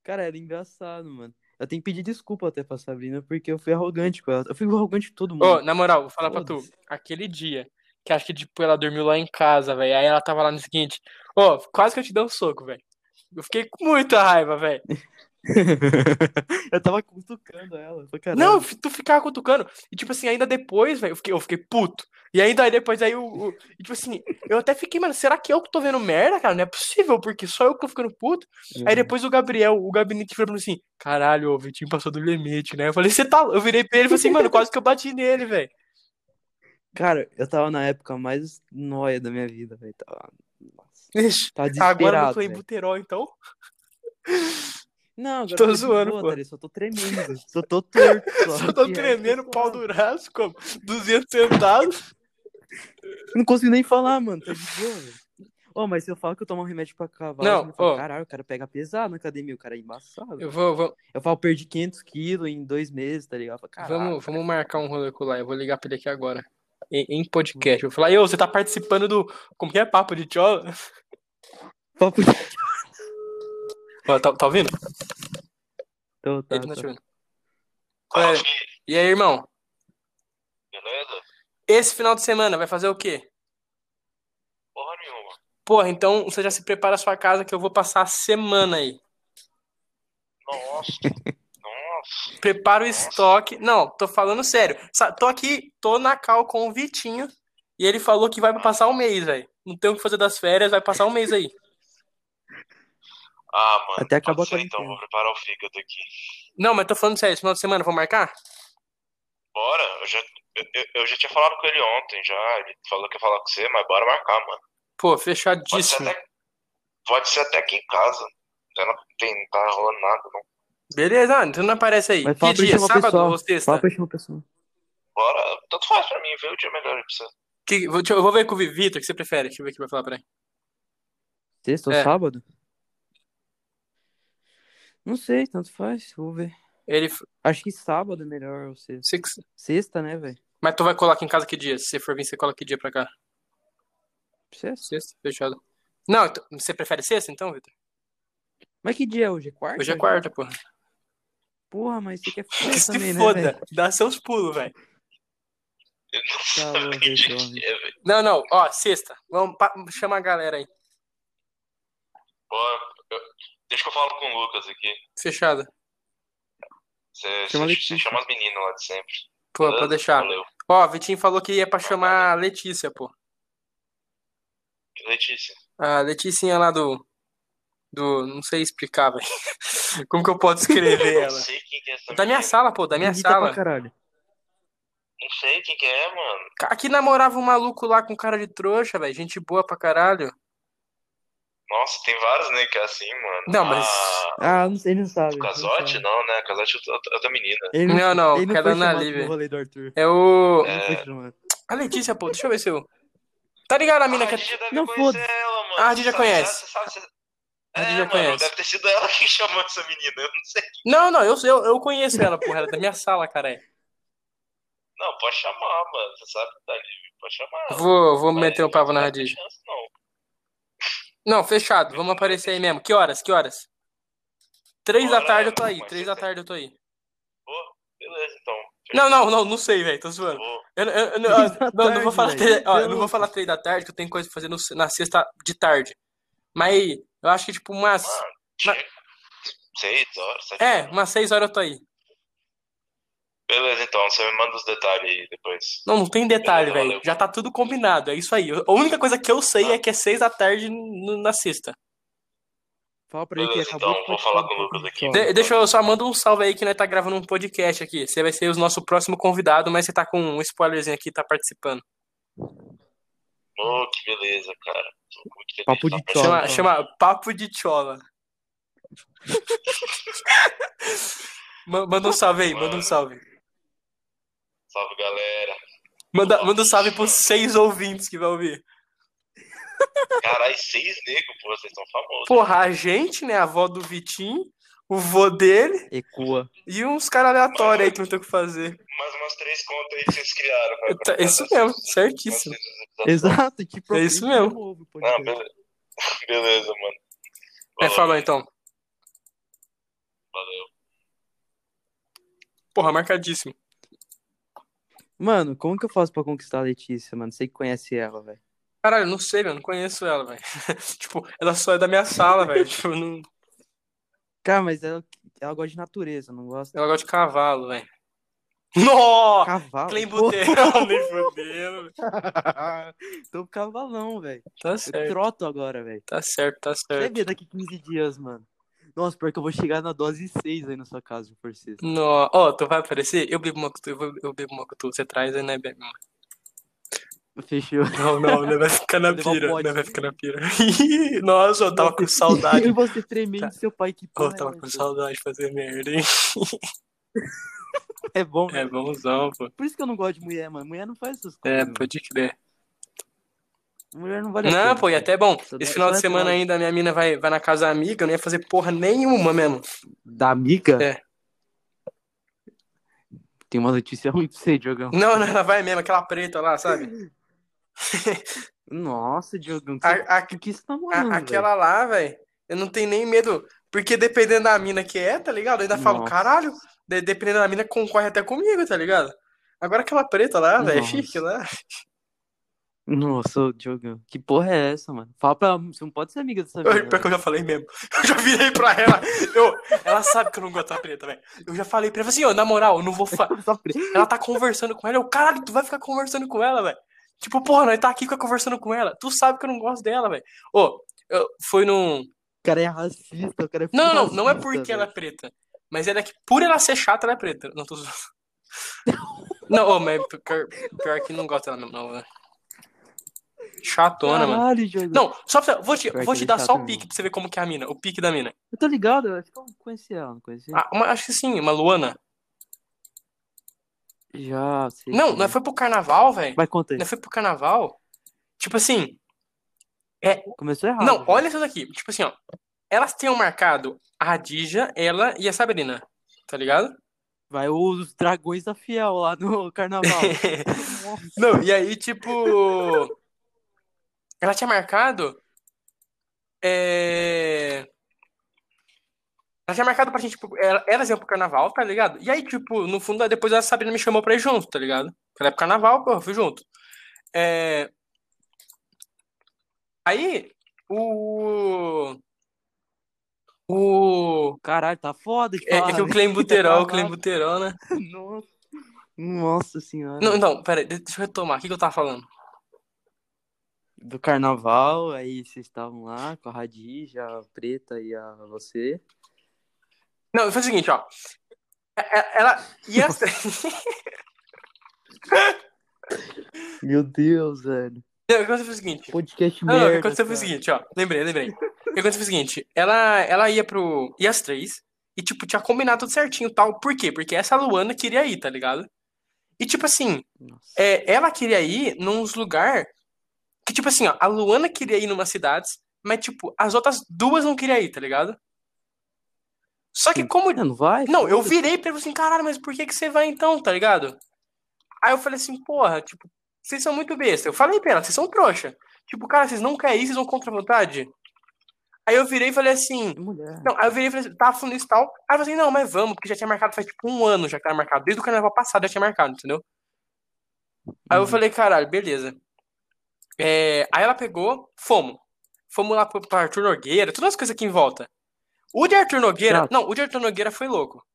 Cara, era engraçado, mano. Eu tenho que pedir desculpa até pra Sabrina, porque eu fui arrogante com ela. Eu fui arrogante com todo mundo. Ô, na moral, vou falar pra tu. Aquele dia, que acho que, tipo, ela dormiu lá em casa, velho. Aí ela tava lá no seguinte. Ô, quase que eu te dei um soco, velho. Eu fiquei com muita raiva, velho. eu tava cutucando ela. Falei. Não, tu ficava cutucando. E, tipo assim, ainda depois, velho, eu fiquei, eu fiquei puto. E ainda aí depois, aí o. tipo assim, eu até fiquei, mano, será que eu que tô vendo merda, cara? Não é possível, porque só eu que tô ficando puto. Aí depois o Gabriel, o gabinete falou pra mim assim: caralho, o Vitinho passou do limite, né? Eu falei, você tá. Eu virei pra ele e falei assim, mano, quase que eu bati nele, velho. Cara, eu tava na época mais nóia da minha vida, velho. Tava... Nossa, tava Agora eu tô em. Buterol, então. Não, agora Tô eu tô zoando, boa, pô. tá ligado? Só tô tremendo. Só tô torto. Só, Só tô tremendo, pau braço, como 200 centavos. Não consigo nem falar, mano. Tá de boa, velho. Ô, mas se eu falo que eu tomo um remédio pra cavalo, Não, eu falo, ô. caralho, o cara pega pesado na academia, o cara é embaçado. Eu vou, vou, Eu falo, perdi 500 quilos em dois meses, tá ligado? Eu falo, vamos, vamos marcar um rolê com o. Eu vou ligar pra ele aqui agora. Em, em podcast. Eu vou falar, ô, você tá participando do. Como que é? Papo de tchola? Papo de- Ó, tá, tá ouvindo? Tô, tá, Ele não tá tá. te ouvindo. Qual é? E aí, irmão? Beleza? Esse final de semana vai fazer o quê? Porra nenhuma. Porra, então você já se prepara a sua casa que eu vou passar a semana aí. Nossa. Nossa. Prepara o estoque. Não, tô falando sério. Sa- Tô aqui, tô na cal com o Vitinho. E ele falou que vai passar um mês, velho. Não tem o que fazer das férias, vai passar um mês aí. Ah, mano. Até acabar pode a ser, então vou preparar o fígado aqui. Não, mas tô falando sério, esse final de semana, vou marcar? Bora, eu já, eu, eu- já tinha falado com ele ontem já. Ele falou que ia falar com você, mas bora marcar, mano. Pô, Pode ser fechadíssimo. até, pode ser até aqui em casa. Já não, tem, não tá rolando nada, não. Beleza, ah, então não aparece aí. Mas Que dia? Sábado pessoal. ou sexta? Fala pra pessoal. Bora, tanto faz pra mim, vê o dia melhor aí pra você. Que- eu vou ver com o Vi- Vitor, o que você prefere? Deixa eu ver o que vai falar pra ele. Sexta ou É. sábado? Não sei, tanto faz. Vou ver. Ele. Acho que sábado é melhor ou sexta. você- Sexta, né, velho? Mas tu vai colar aqui em casa que dia? Se você for vir, você cola que dia pra cá? Sexta. Sexta, fechado. Não, então, você prefere sexta então, Vitor? Mas que dia é hoje? É quarta? Hoje é quarta, porra. Porra, mas você quer Que ficar se também, né, foda. velho? Dá seus pulos, velho. Eu não Tá que é, velho. Não, não, ó, sexta. Vamos pa- chama a galera aí. Bora. Deixa que eu falo com o Lucas aqui. Fechado. Você, Chama chama as meninas lá de sempre. Pô, beleza? pode deixar. Valeu. Ó, o Vitinho falou que ia pra chamar a Letícia, pô. Letícia. A Leticinha lá do. Do. Não sei explicar, velho. Como que eu posso escrever Não ela? sei quem que é essa Da minha menina. sala, pô, da minha Bonita pra sala. caralho. Não sei quem que é, mano. Aqui namorava um maluco lá com cara de trouxa, velho. Gente boa pra caralho. Nossa, tem vários, né, que é assim, mano. Não, mas- Ah, Ah, não sei, ele não sabe. o não Casote? sabe. Não, né? Casote é outra- menina. Ele Não, não, ele não cada chamado Lívia. pro rolê do Arthur. É o. Não É. A Letícia, pô. Deixa eu ver se eu. Tá ligado a mina ah, que a Didi deve Não, conhecer ela, mano. Ah, a Didi já conhece. sabe- sabe- A É, já mano, conhece. deve ter sido ela que chamou essa menina. Eu não sei. Não, não, eu, eu, eu conheço ela, porra. Ela é da minha sala, cara. Não, pode chamar, mano. Você sabe que tá livre. Pode chamar. Vou, vou meter o pavo na não tem radija. chance, não. Não, fechado. Vamos aparecer aí mesmo. Que horas? Que horas? Três da tarde eu tô aí. Três da tarde eu tô aí. Pô, beleza, então. Não, não, não, não sei, velho. Tô zoando. Vou. Eu, eu- eu- não, não vou falar três, ó, eu não vou falar três da tarde, que eu tenho coisa pra fazer no- na sexta de tarde. Mas eu acho que tipo umas. Mano. Seis horas, sete É, horas. umas seis horas eu tô aí. Beleza, então. Você me manda os detalhes aí depois. Não, não tem detalhe, velho. Já tá tudo combinado. É isso aí. A única coisa que eu sei é que é seis da tarde no- na sexta. Fala pra ele que acabou então, vou falar com o Lucas aqui. De- deixa eu só manda um salve aí que nós tá gravando um podcast aqui. Você vai ser o nosso próximo convidado, mas você tá com um spoilerzinho aqui, tá participando. Ô, que beleza, cara. Papo tá de. Chola. Chama, chama Papo de Chola. Ma- Manda um salve aí, manda um salve. Salve, galera. Manda, manda um salve pros seis ouvintes que vai ouvir. Caralho, seis negros, pô. Vocês estão famosos. Porra, a gente, né? A avó do Vitinho, o vô dele Ecoa. e uns caras aleatórios aí que não tem o que fazer. Mais umas três contas aí que vocês criaram. pra- Tá- pra Isso fazer mesmo, essas- certíssimo. Exato, que É isso mesmo. Não, beleza. Beleza, mano. É, falou então. Valeu. Porra, marcadíssimo. Mano, como que eu faço pra conquistar a Letícia, mano? Você que conhece ela, velho. Caralho, não sei, velho, não conheço ela, velho. tipo, ela só é da minha sala, velho. Tipo, não... Cara, mas ela, ela gosta de natureza, não gosta. Ela gosta de cavalo, velho. Nossa! Cavalo? Clem Pô, Buterão, nem. Tô cavalão, velho. Tá Eu certo, troto agora, velho. tá certo, tá Você certo. ver daqui 15 dias, mano. Nossa, pior que eu vou chegar na dose 6 aí na sua casa, se for sexta. Ó, tu vai aparecer? Eu bebo uma eu, vou- eu bebo uma com tu. Você traz aí, né, bebe uma. Fechou. Não, não, não vai ficar na Levar pira. pote. Vai ficar na pira. Nossa, eu tava com saudade. E você tremendo de seu pai, que Eu porra tava é com essa? saudade de fazer merda, hein? É bom, É bonzão, pô. Por isso que eu não gosto de mulher, mano. Mulher não faz essas É, coisas. mano. pode crer. Mulher não vale a Não, pena. pô, e até bom. Só Esse final de semana ainda a minha mina vai, vai na casa da amiga, eu não ia fazer porra nenhuma mesmo. Da amiga? É. Tem uma notícia ruim pra você, Diogão. Não, não, ela vai mesmo, aquela preta lá, sabe? Nossa, Diogão. A- Você... a- Com que você tá A- aquela lá, velho, eu não tenho nem medo. Porque dependendo da mina que é, tá ligado? Eu ainda falo, Nossa. caralho, de- dependendo da mina, concorre até comigo, tá ligado? Agora aquela preta lá, velho, é chique lá. Nossa, ô, Diogão. Que porra é essa, mano? Fala pra ela. Você não pode ser amiga dessa Eu, mina. pior que eu já falei mesmo. Eu já virei pra ela. Eu, ela sabe que eu não gosto da preta, velho. Eu já falei pra ela assim, ó, na moral, eu não vou. Fa... velho. Só pre- Ela tá conversando com ela. Eu, caralho, tu vai ficar conversando com ela, velho. Tipo, porra, nós tá aqui fica conversando com ela. Tu sabe que eu não gosto dela, velho. Ô, eu foi num. O cara é racista, o cara é Não, não, filho não é racista, porque ela é preta. Mas ela é que, por ela ser chata, ela é preta. Não tô zoando. Não, ô, mas pior, pior que não gosta dela mesmo, não, velho. Chatona, mano. Caralho, Diogão. Não, só pra. Vou te, Pior vou te dar é só o pique mesmo. pra você ver como que é a mina. O pique da mina. Eu tô ligado, eu acho que eu conheci ela, não conheci? Ah, uma- acho que sim, uma Luana. Já, sei. Não, sim. nós foi pro carnaval, velho. Vai, conta aí. Nós foi pro carnaval. Tipo assim. Começou errado. Não, já. olha isso daqui. Tipo assim, ó. Elas tinham marcado a Radija, ela e a Sabrina. Tá ligado? Vai os dragões da Fiel lá no carnaval. Não, e aí, tipo. Ela tinha marcado. É. Ela tinha marcado pra gente. Tipo, ela- elas iam pro carnaval, tá ligado? E aí, tipo, no fundo, depois a Sabrina me chamou pra ir junto, tá ligado? Ela é pro carnaval, pô, eu fui junto. É. Aí, o. O. Caralho, tá foda de É, falar. é que o né? Clem Buterol, o Clem. Buterol, né? Nossa. Nossa senhora. Não, não, pera aí, deixa eu retomar. O que, que eu tava falando? Do carnaval, aí vocês estavam lá com a Radija, a Preta e a você. Não, foi o seguinte, ó. É- é- Ela ia. Meu Deus, velho. Não, o que aconteceu foi o seguinte. Podcast Não, não, o merda. que aconteceu foi o cara. seguinte, ó. Lembrei, lembrei. O que aconteceu foi o seguinte. Ela, ela ia pro. ia às três. E, tipo, tinha combinado tudo certinho e tal. Por quê? Porque essa Luana queria ir, tá ligado? E, tipo assim, Nossa. é, ela queria ir nos lugar que, tipo assim, ó, a Luana queria ir numas cidades, mas, tipo, as outras duas não queriam ir, tá ligado? Só que como. É, não vai? Não, eu virei pra ele assim, caralho, mas por que que você vai então, tá ligado? Aí eu falei assim, porra, tipo, vocês são muito besta. Eu falei pra ela, vocês são trouxa. Tipo, cara, vocês não querem ir, vocês vão contra a vontade? Aí eu virei e falei assim, Mulher. não, aí eu virei e falei assim, tava falando isso e tal. Aí eu falei assim, não, mas vamos, porque já tinha marcado faz tipo um ano já que tava marcado. Desde o carnaval passado já tinha marcado, entendeu? Aí eu Uhum. falei, caralho, beleza. É, aí ela pegou, fomos. Fomos lá pro, pro Arthur Nogueira, todas as coisas aqui em volta. O de Arthur Nogueira, não, o de Arthur Nogueira foi louco.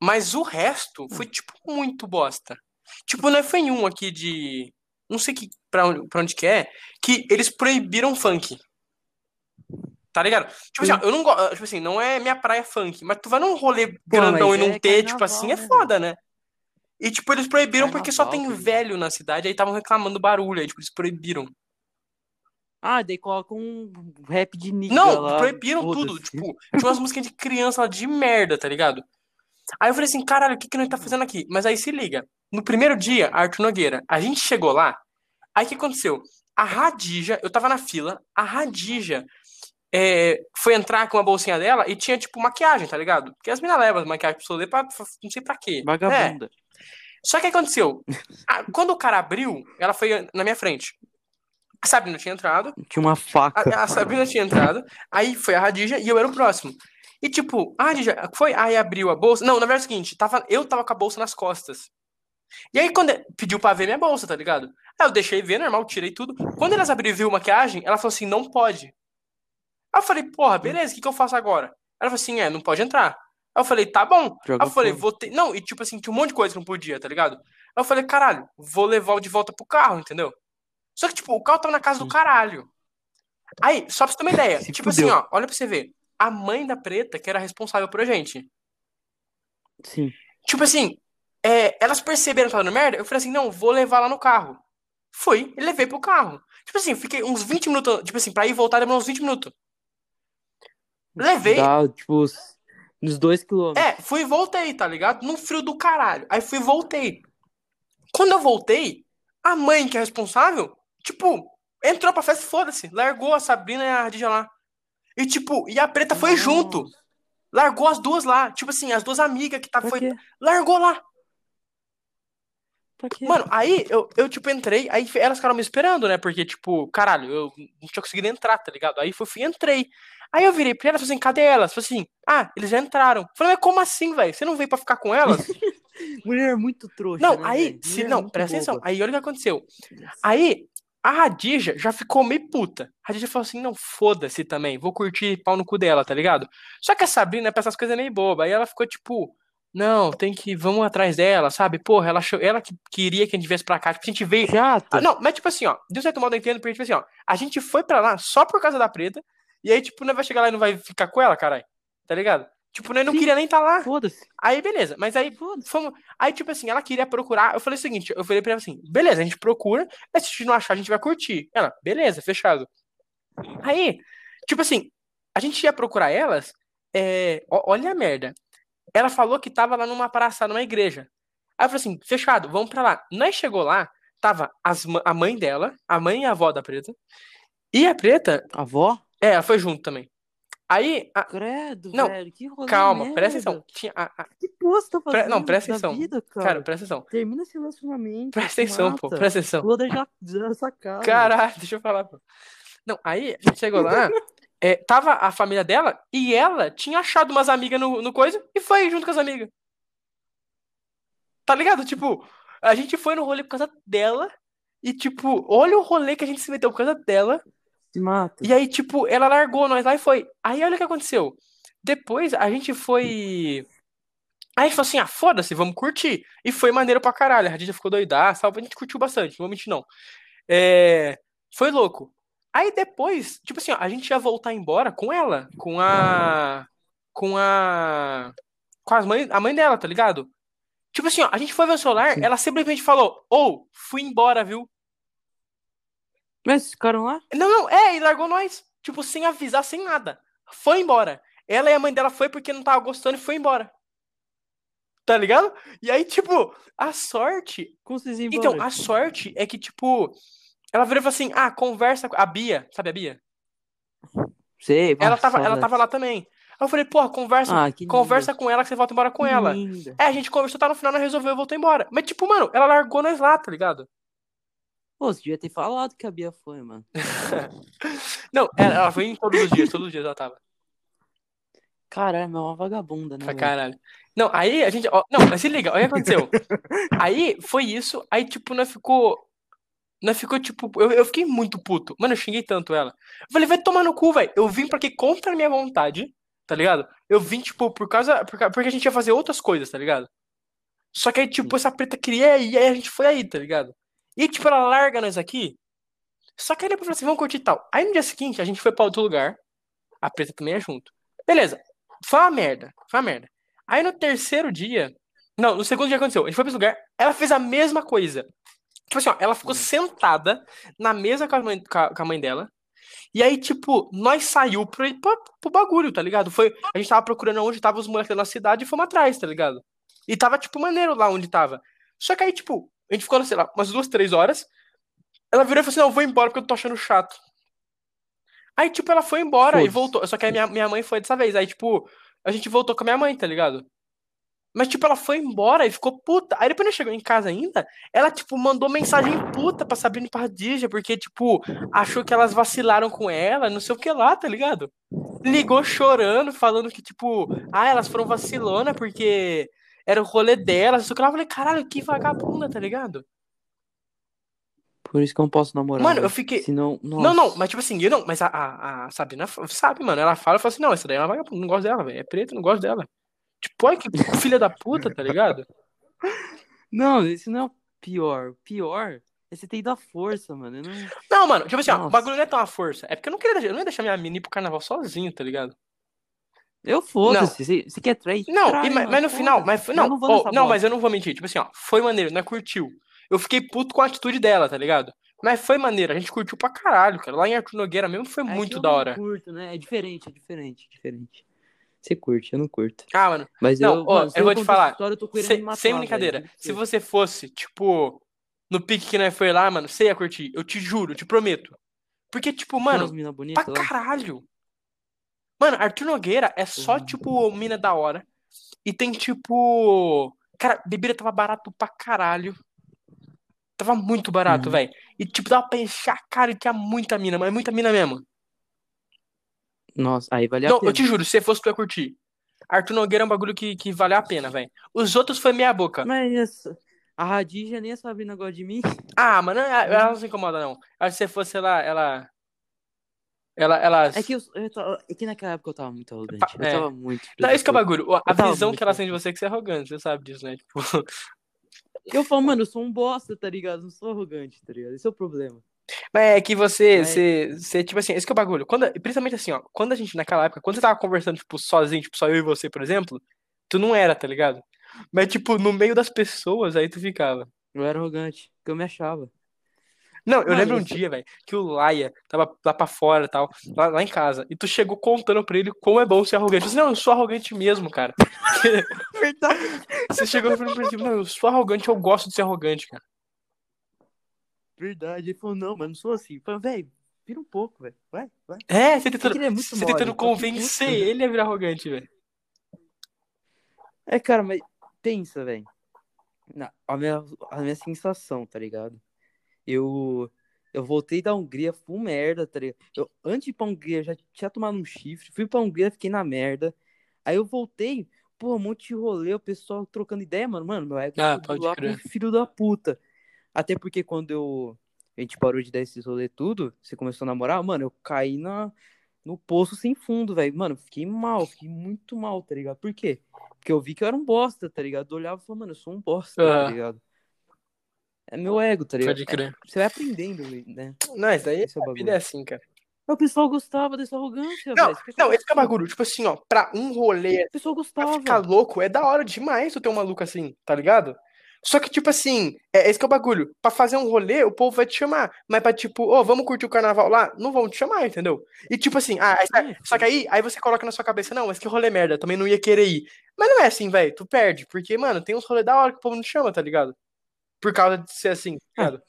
Mas o resto foi, tipo, muito bosta. Tipo, não foi em um aqui de. Não sei que, pra, onde, pra onde que é, que eles proibiram funk. Tá ligado? Tipo assim, ó, eu não gosto. Tipo assim, não é minha praia funk, mas tu vai num rolê grandão mas e não é ter, tipo assim, é né, foda, né? E, tipo, eles proibiram porque só tem filho. velho na cidade, aí estavam reclamando barulho, aí, tipo, eles proibiram. Ah, daí coloca um rap de nigga Não, lá. proibiram tudo. Tipo, tinha umas músicas de criança lá de merda, tá ligado? Aí eu falei assim, caralho, o que que nós tá fazendo aqui? Mas aí se liga. No primeiro dia, Arthur Nogueira, a gente chegou lá, aí o que aconteceu? A Radija, eu tava na fila, a Radija é, foi entrar com uma bolsinha dela e tinha, tipo, maquiagem, tá ligado? Porque as meninas levam maquiagem pro solê pra não sei pra quê. É. Vagabunda. Só que aconteceu? Ah, Quando o cara abriu, ela foi na minha frente. A Sabrina tinha entrado, Tinha uma faca. a, a Sabrina tinha entrado, aí foi a Radija e eu era o próximo. E tipo, a Radija foi, aí abriu a bolsa. Não, na verdade é o seguinte, tava, eu tava com a bolsa nas costas. E aí quando pediu pra ver minha bolsa, tá ligado? Aí eu deixei ver, normal, tirei tudo. Quando elas abriram e viu maquiagem, ela falou assim, não pode. Aí eu falei, porra, beleza, o que, que eu faço agora? Ela falou assim, é, não pode entrar. Aí eu falei, tá bom. Joga Aí eu falei, vou ter. Não, e tipo assim, tinha um monte de coisa que não podia, tá ligado? Aí eu falei, caralho, vou levar o de volta pro carro, entendeu? Só que, tipo, o carro tava na casa do caralho. Aí, só pra você ter uma ideia, tipo fudeu. assim, ó, olha pra você ver. A mãe da preta, que era responsável por a gente. Sim. Tipo assim, é, elas perceberam que tava dando merda, eu falei assim, não, vou levar lá no carro. Fui e levei pro carro. Tipo assim, fiquei uns 20 minutos, tipo assim, pra ir e voltar demorou uns 20 minutos. Levei, Dá, tipo, uns- nos dois quilômetros. É, fui e voltei, tá ligado? Num frio do caralho. Aí fui e voltei. Quando eu voltei, a mãe que é responsável, tipo, entrou pra festa e foda-se. Largou a Sabrina e a Radija lá. E tipo, e a preta foi Nossa. junto. Largou as duas lá. Tipo assim, as duas amigas que tá, Pra foi. quê? Largou lá. Pra quê? Mano, aí eu, eu, tipo, entrei, aí elas ficaram me esperando, né? Porque, tipo, caralho, eu não tinha conseguido entrar, tá ligado? Aí fui, fui entrei. Aí eu virei pra elas falei assim, cadê elas? Falei assim, ah, eles já entraram. Falei, mas como assim, velho? Você não veio pra ficar com elas? Mulher muito trouxa. Não, né, aí, se, Mulher não, presta atenção. boba. Aí olha o que aconteceu. Aí, a Radija já ficou meio puta. A Radija falou assim: não, foda-se também, vou curtir pau no cu dela, tá ligado? Só que a Sabrina, pra essas coisas, é meio boba. Aí ela ficou tipo: não, tem que, vamos atrás dela, sabe? Porra, ela, achou, ela que queria que a gente viesse pra cá. Tipo, a gente veio. Chata. Ah, não, mas tipo assim, ó, de um certo modo eu entendo, porque, tipo assim, ó, a gente foi pra lá só por causa da preta, e aí, tipo, não vai chegar lá e não vai ficar com ela, caralho. Tá ligado? Tipo, nós não Sim. queria nem tá lá. Foda-se. Aí, beleza. Mas aí, fomos. Aí, tipo assim, ela queria procurar. Eu falei o seguinte: eu falei pra ela assim, beleza, a gente procura, mas se a gente não achar, a gente vai curtir. Ela, beleza, fechado. Aí, tipo assim, a gente ia procurar elas. é, olha a merda. Ela falou que tava lá numa praça, numa igreja. Aí eu falei assim, fechado, vamos pra lá. Nós chegou lá, tava as a mãe dela, a mãe e a avó da preta. E a preta, Avó? é, ela foi junto também. Aí, a- Credo, Não, velho. Que rolê calma, merda. presta atenção. Tinha a- a- Que você tá Pre- fazendo não, presta atenção. vida, cara? cara, presta atenção. Termina esse relacionamento. Presta atenção, pô, mata. presta atenção. Da ja- da sacada. Caralho, deixa eu falar, pô. Não, aí a gente chegou lá, é, tava a família dela e ela tinha achado umas amigas no, no coisa e foi junto com as amigas. Tá ligado? Tipo, a gente foi no rolê por causa dela e, tipo, olha o rolê que a gente se meteu por causa dela. Se mata. E aí, tipo, ela largou nós lá e foi. Aí olha o que aconteceu. Depois a gente foi. Aí a gente falou assim, ah, foda-se, vamos curtir. E foi maneiro pra caralho. A Radija ficou doidaça, a gente curtiu bastante, não vou mentir não. É... Foi louco. Aí depois, tipo assim, ó, a gente ia voltar embora com ela, com a. Com a. Com as mãe, a mãe dela, tá ligado? Tipo assim, ó, a gente foi ver o celular, Sim. ela simplesmente falou, ou, oh, fui embora, viu? Mas ficaram lá? Não, não, é, e largou nós. Tipo, sem avisar, sem nada. Foi embora. Ela e a mãe dela foi porque não tava gostando e foi embora. Tá ligado? E aí, tipo, a sorte. Como vocês embora? Então, a sorte é que, tipo, ela virou e falou assim: ah, conversa com a Bia, sabe a Bia? Sei, Ela tava, ela tava lá também. Aí eu falei, porra, conversa, Ah, conversa com ela que você volta embora com Que ela. linda. É, a gente conversou, tá no final, nós resolveu e voltou embora. Mas, tipo, mano, ela largou nós lá, tá ligado? Pô, você devia ter falado que a Bia foi, mano. Não, ela, ela foi em todos os dias, todos os dias ela tava. Caralho, é uma vagabunda, né? Pra caralho. Não, aí a gente. ó, não, mas se liga, olha o que aconteceu. Aí foi isso, aí, tipo, nós ficou. Nós ficou, tipo. Eu, eu fiquei muito puto. Mano, eu xinguei tanto ela. Eu falei, vai tomar no cu, velho. Eu vim pra aqui contra a minha vontade, tá ligado? Eu vim, tipo, por causa. por porque a gente ia fazer outras coisas, tá ligado? Só que aí, tipo, essa preta queria ir, aí a gente foi aí, tá ligado? E, tipo, ela larga nós aqui. Só que aí depois falou assim, vamos curtir e tal. Aí no dia seguinte, a gente foi pra outro lugar. A preta também é junto. Beleza. Foi uma merda. Foi uma merda. Aí no terceiro dia. Não, no segundo dia aconteceu. A gente foi pra esse lugar. Ela fez a mesma coisa. Tipo assim, ó, ela ficou Hum. sentada na mesa com a mãe, com a, mãe dela. E aí, tipo, nós saiu pro, pro, pro bagulho, tá ligado? Foi, a gente tava procurando onde tava os moleques da nossa cidade e fomos atrás, tá ligado? E tava, tipo, maneiro lá onde tava. Só que aí, tipo, a gente ficou, sei lá, umas duas, três horas. Ela virou e falou assim: não, eu vou embora porque eu tô achando chato. Aí, tipo, ela foi embora e Foda-se. voltou. Só que aí minha, minha mãe foi dessa vez. Aí, tipo, a gente voltou com a minha mãe, tá ligado? Mas, tipo, ela foi embora e ficou puta. Aí depois ela chegou em casa ainda, ela, tipo, mandou mensagem puta pra Sabrina e pra Radija, porque, tipo, achou que elas vacilaram com ela, não sei o que lá, tá ligado? Ligou chorando, falando que, tipo, ah, elas foram vacilona porque era o rolê delas, não sei o que lá. Eu falei, caralho, que vagabunda, tá ligado? Por isso que eu não posso namorar. Mano, eu velho. fiquei. Senão, nossa. Não, não, mas tipo assim, eu não, mas a, a, a Sabrina sabe, mano. Ela fala e fala assim: não, essa daí é uma vagabunda, não gosto dela, velho. É preta, não gosto dela. Tipo, olha que filha da puta, tá ligado? Não, isso não é o pior. O pior é você ter ido à força, mano. Eu não... Não, mano, tipo assim, ó, o bagulho não é tão a força. É porque eu não queria eu não ia deixar minha menina ir pro carnaval sozinho, tá ligado? Eu foda-se. Você, você quer trair? Não, trai, mas, mas no final, mas não, Eu não nessa não, mas eu não vou mentir. Tipo assim, ó, foi maneiro, não curtiu. Eu fiquei puto com a atitude dela, tá ligado? Mas foi maneiro, a gente curtiu pra caralho, cara. Lá em Arthur Nogueira mesmo foi É muito da hora. curto, né? É diferente, é diferente, é diferente. Você curte, eu não curto. Ah, mano, Mas Não, eu, ó, mano, eu vou te falar, História, matar, sem velho, brincadeira. por Se você fosse, tipo, no pique que nós foi lá, mano, você ia curtir. Eu te juro, te prometo. Porque, tipo, mano, mina pra bonita lá. caralho. Mano, Arthur Nogueira é só, Uhum. tipo, mina da hora. E tem, tipo. Cara, bebida tava barato pra caralho. Tava muito barato, Uhum. velho. E, tipo, dava pra encher a cara e tinha muita mina, mas muita mina mesmo. Nossa, aí vale a Não, pena. eu te juro, se você fosse, tu ia curtir. Arthur Nogueira é um bagulho que, que valeu a pena, velho. Os outros foi meia boca. Mas a Radija nem a Sabrina gosta de mim. Ah, mano, ela ela não se incomoda, não. Acho que se você lá, ela. Ela. ela... É que, eu, eu tava- é que naquela época eu tava muito arrogante. Pa- Eu é. tava muito. Não, da esse que é o bagulho. A Eu visão que ela tem de você é que você é arrogante, você sabe disso, né? Tipo. Eu falo, mano, eu sou um bosta, tá ligado? Não sou arrogante, tá ligado? Esse é o problema. Mas é que você, Mas- você, você, tipo assim, esse que é o bagulho. Quando, principalmente assim, ó, quando a gente, naquela época, quando você tava conversando, tipo, sozinho, tipo, só eu e você, por exemplo, tu não era, tá ligado? Mas, tipo, no meio das pessoas, aí tu ficava. Eu era arrogante, porque eu me achava. Não, eu Mano, lembro um isso- dia, velho, que o Laia tava lá pra fora e tal, lá, lá em casa, e tu chegou contando pra ele como é bom ser arrogante. Eu disse, não, eu sou arrogante mesmo, cara. Verdade. Você chegou e falou pra ele, não, eu sou arrogante, eu gosto de ser arrogante, cara. Verdade. Ele falou, não, mas não sou assim. Eu falei, velho, vira um pouco, velho. Vai, vai. É, você tentando, que ele é muito você mole, tentando convencer puta. ele a virar arrogante, velho. É, cara, mas pensa, velho. A minha, a minha sensação, tá ligado? Eu, eu voltei da Hungria, full merda, tá ligado? Eu, antes de ir pra Hungria, já tinha tomado um chifre. Fui pra Hungria, fiquei na merda. Aí eu voltei, pô, um monte de rolê, o pessoal trocando ideia, mano. Mano, meu ego Ah, lá crer. pro filho da puta. Até porque quando eu, a gente parou de dar esses rolê tudo, você começou a namorar, mano, eu caí na, no poço sem fundo, velho. Mano, fiquei mal, fiquei muito mal, tá ligado? Por quê? Porque eu vi que eu era um bosta, tá ligado? Eu olhava e falava, mano, eu sou um bosta, tá Aham. ligado? É meu ego, tá ligado? Pode crer. Você vai aprendendo, né? Não, isso daí Esse é vida é assim, cara. O pessoal gostava dessa arrogância, Não, não, esse que é o bagulho. Tipo assim, ó, pra um rolê O pessoal pra gostava. ficar louco, é da hora demais tu ter um maluco assim, tá ligado? Só que, tipo assim, é esse que é o bagulho. Pra fazer um rolê, o povo vai te chamar. Mas pra, tipo, ô, vamos curtir o carnaval lá? Não vão te chamar, entendeu? E, tipo assim, ah, aí- só que aí, aí você coloca na sua cabeça, não, mas que rolê merda, também não ia querer ir. Mas não é assim, velho, tu perde. Porque, mano, tem uns rolês da hora que o povo não te chama, tá ligado? Por causa de ser assim, tá ligado?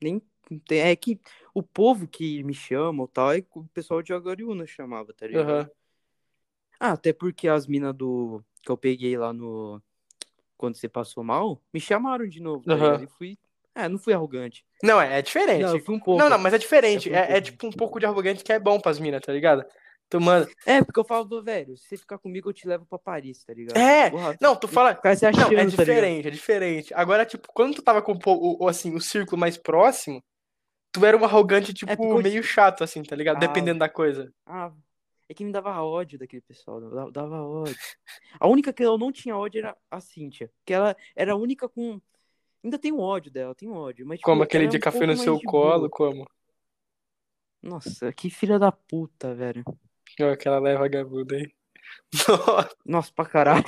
Nem tem, é que o povo que me chama ou tal, é o pessoal de Agariúna chamava, tá ligado? Aham. Ah, até porque as minas do que eu peguei lá no quando você passou mal, me chamaram de novo, tá Aham. ligado? E fui, é, não fui arrogante. Não, é, é diferente. Não, um pouco. Não, não, mas é diferente. É, um É, é tipo um pouco de arrogante que é bom pras minas, tá ligado? Tu, mano. É, porque eu falo, velho, se você ficar comigo, eu te levo pra Paris, tá ligado? É, Porra, não, tu fala. O cara se Não, achando, é tá diferente, é diferente. Agora, tipo, quando tu tava com o, assim, o círculo mais próximo, tu era um arrogante, tipo, porque eu- meio chato, assim, tá ligado? Ah. Dependendo da coisa. Ah, é que me dava ódio daquele pessoal, dava, dava ódio. A única que eu não tinha ódio era a Cíntia, que ela era a única com... Ainda tenho ódio dela, tenho ódio, mas tipo, Como aquele é de um café no seu colo, boa. como? Nossa, que filha da puta, velho. Ó, Aquela leva vagabunda aí. Nossa, Nossa, pra caralho.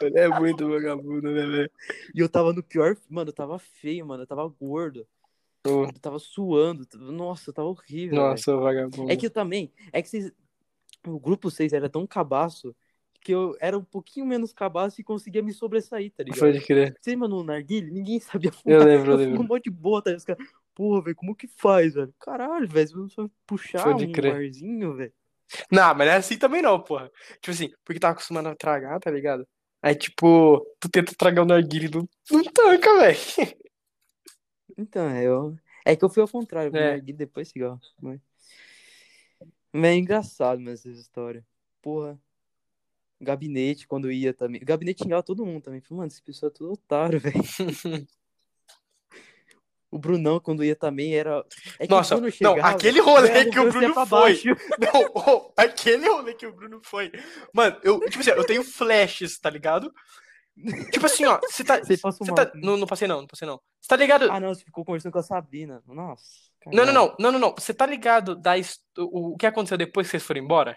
ele é muito vagabundo, né, velho? E eu tava no pior... Mano, eu tava feio, mano, eu tava gordo. Eu tava suando. Nossa, eu tava horrível. Nossa, o vagabundo. É que eu também. É que vocês. O grupo 6 era tão cabaço que eu era um pouquinho menos cabaço e conseguia me sobressair, tá ligado? Pode crer. Você, mano, no narguilhe, ninguém sabia Eu fumar. lembro, eu Eu fumo lembro. um monte de boa, tá? ligado? Porra, velho, como que faz, velho? Caralho, velho, você só puxar Pode um crer. barzinho, velho. Não, mas não é assim também não, porra. Tipo assim, porque tava acostumado a tragar, tá ligado? Aí, tipo, tu tenta tragar o narguilé, não, não tanca, velho. Então, é, eu... é que eu fui ao contrário, eu É. narguilhe depois cigarro. Mas... mas é engraçado, mas essa história. Porra. Gabinete, quando ia também. Gabinete xingava todo mundo também. Falei, mano, esse pessoal é tudo otário, velho. O Brunão, quando ia também, era. É Nossa, não, chegava, aquele rolê que o Bruno foi. Não, ô, aquele rolê que o Bruno foi. Mano, eu, tipo assim, eu tenho flashes, tá ligado? Tipo assim, ó, você tá. Você tá não, não passei não, não passei não. Você tá ligado? Ah, não, você ficou conversando com a Sabrina. Nossa. Não, não, não, não, não, não. Você tá ligado da, his- o, que aconteceu depois que vocês foram embora?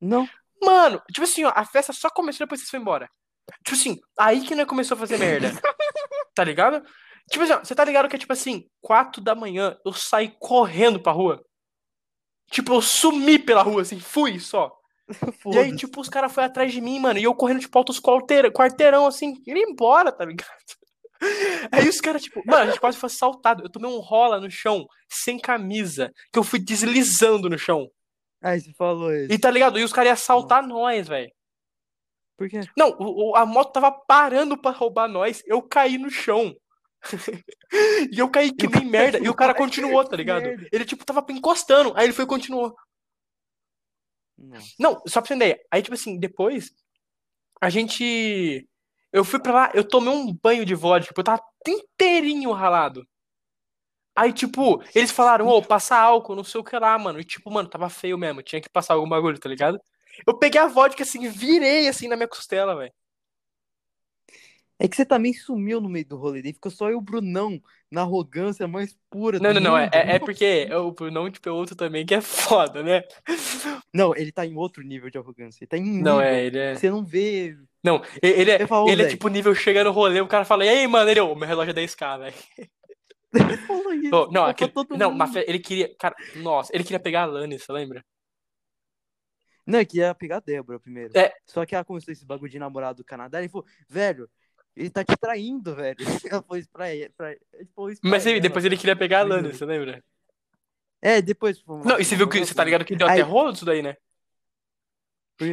Não. Mano, tipo assim, ó, a festa só começou depois que vocês foram embora. Tipo assim, aí que nós começou a fazer merda. Tá ligado? Tipo assim, ó, você tá ligado que é tipo assim, quatro da manhã eu saí correndo pra rua. Tipo, eu sumi pela rua, assim, fui só. E aí, tipo, os caras foram atrás de mim, mano, e eu correndo, tipo, altos quarteirão, quarteirão, assim, indo embora, tá ligado? Aí os caras, tipo, mano, a gente quase foi assaltado. Eu tomei um rola no chão, sem camisa, que eu fui deslizando no chão. Aí você falou isso. E tá ligado? E os caras iam assaltar nós, velho. Por quê? Não, o- o- a moto tava parando pra roubar nós, eu caí no chão. e eu caí que nem merda, e o cara continuou, tá ligado? merda. Ele, tipo, tava encostando, aí ele foi e continuou. Nossa. Não, só pra você entender. Aí, tipo assim, depois, a gente. Eu fui pra lá, eu tomei um banho de vodka, eu tava inteirinho ralado. Aí, tipo, eles falaram, ô, passa álcool, não sei o que lá, mano. E, tipo, mano, tava feio mesmo, tinha que passar algum bagulho, tá ligado? Eu peguei a vodka, assim, virei, assim, na minha costela, velho. É que você também sumiu no meio do rolê. Daí ficou só eu e o Brunão na arrogância mais pura Não, não, não, é, é é porque o Brunão, tipo, é outro também que é foda, né? Não, ele tá em outro nível de arrogância. Ele tá em Não, nível é, ele é. Você não vê. Não, ele é, ele é tipo nível chega no rolê, o cara fala, e aí, mano, ele, ô, meu relógio é 10k, velho. Ele falou isso. Não, aquele, não, mas ele queria, cara, nossa, ele queria pegar a Lani, você lembra? Não, é que ia pegar a Débora primeiro. É. Só que ela começou esse bagulho de namorado do Canadá. Ele falou, velho, ele tá te traindo, velho. Ela falou isso pra ele. Pra... Ele isso pra Mas ele- ela. depois ele queria pegar a Lani, você lembra? É, depois. foi Não, e você viu que, você tá ligado que deu até Aí- rolo disso daí, né?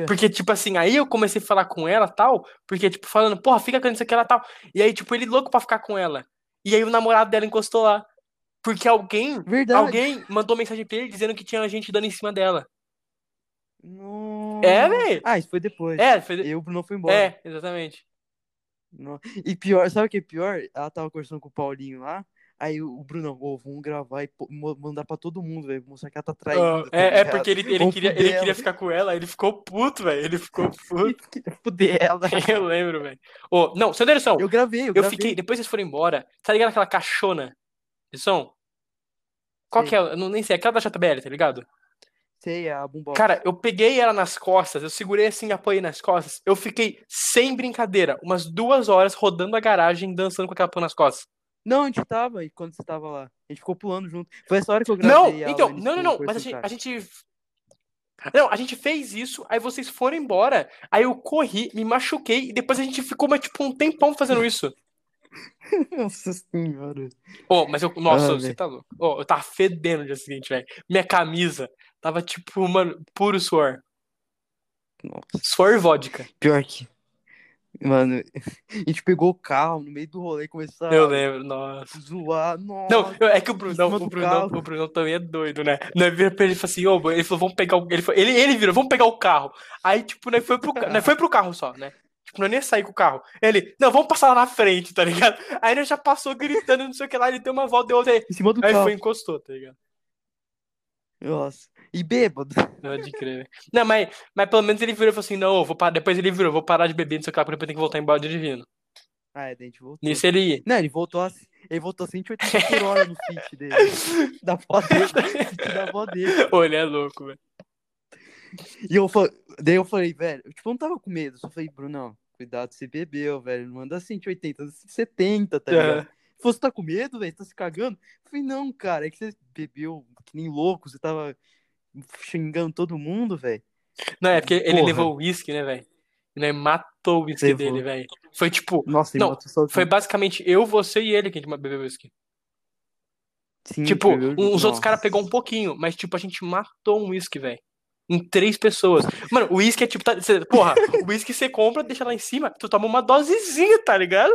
Porque, tipo assim, aí eu comecei a falar com ela tal, porque, tipo, falando, porra, fica com isso aqui, ela tal. E aí, tipo, ele louco pra ficar com ela. E aí o namorado dela encostou lá. Porque alguém, Verdade. alguém mandou mensagem pra ele dizendo que tinha gente dando em cima dela. Nossa. É, velho. Ah, isso foi depois. É, foi... E o Bruno foi embora. é, exatamente. E pior, sabe o que é pior? Ela tava conversando com o Paulinho lá. Aí o o Brunão, ô, vamos gravar e mandar pra todo mundo, velho. Mostrar que ela tá traindo. Ah, tá é, é porque ele, ele, Vamos queria, ele queria ficar com ela, ele ficou puto, velho. Ele ficou puto. Fuder ela. Eu lembro, velho. Ô, não, sem noção. Eu gravei, eu Eu gravei. fiquei, depois vocês foram embora, tá ligado aquela caixona de som? Qual Sei. que é? Eu não, nem sei, aquela da JBL, tá ligado? Sei, a boombox. Cara, eu peguei ela nas costas, eu segurei assim, apoiei nas costas. Eu fiquei, sem brincadeira, umas duas horas rodando a garagem, dançando com aquela porra nas costas. Não, a gente tava aí quando você tava lá. A gente ficou pulando junto. Foi essa hora que eu gravei Não, então, não, não, não, mas a gente, a gente. Não, a gente fez isso, aí vocês foram embora, aí eu corri, me machuquei, e depois a gente ficou, mas, tipo, um tempão fazendo isso. Nossa senhora. Ô, mas eu. Nossa, Ah, você tá louco. Ô, eu tava fedendo no dia seguinte, velho. Minha camisa tava, tipo, mano, puro suor. Nossa. Suor e vodka. Pior que. Mano, a gente pegou o carro no meio do rolê e começou a Eu lembro, nossa. zoar. Nossa. Não, eu- é que o Brunão, o Brunão, o Brunão também é doido, né? Nós vira pra ele e falou assim, ô, ele falou, vamos pegar o. Ele, falou- ele, ele virou, vamos pegar o carro. Aí, tipo, nós foi pro, nós foi pro carro só, né? Tipo, nós nem ia sair com o carro. Ele, não, vamos passar lá na frente, tá ligado? Aí nós já passou gritando, não sei o que lá, ele deu uma volta, deu outra aí. Em cima do Aí carro. foi e encostou, tá ligado? Nossa. E bêbado. Pode crer. Não, mas, mas pelo menos ele virou e falou assim, não, eu vou parar. Depois ele virou, vou parar de beber, não sei o que porque depois tem que voltar embora dirigindo. Ah, é, daí a gente voltou. Nisso ele ia. Não, ele voltou a, ele voltou a 180 por hora no fit dele. Da avó dele. da avó dele. Ô, ele é louco, velho. E eu falei, daí eu falei, velho, eu, tipo, eu não tava com medo. Só falei, Bruno, cuidado, você bebeu, velho. Não manda 180, anda 170, tá ligado? Aham. Você tá com medo, velho? Tá se cagando? Eu falei, não, cara, é que você bebeu que nem louco, você tava xingando todo mundo, velho. Não, é porque ele Porra. levou o uísque, né, velho? Ele matou o uísque Levou. dele, velho. Foi tipo, Nossa, Não, foi basicamente eu, você e ele que a gente bebeu uísque. Sim, Tipo, um- os outros Nossa. caras pegou um pouquinho, mas tipo, a gente matou um uísque, velho. Em três pessoas. Mano, o uísque é tipo, tá, cê- porra, o uísque você compra, deixa lá em cima, tu toma uma dosezinha, tá ligado?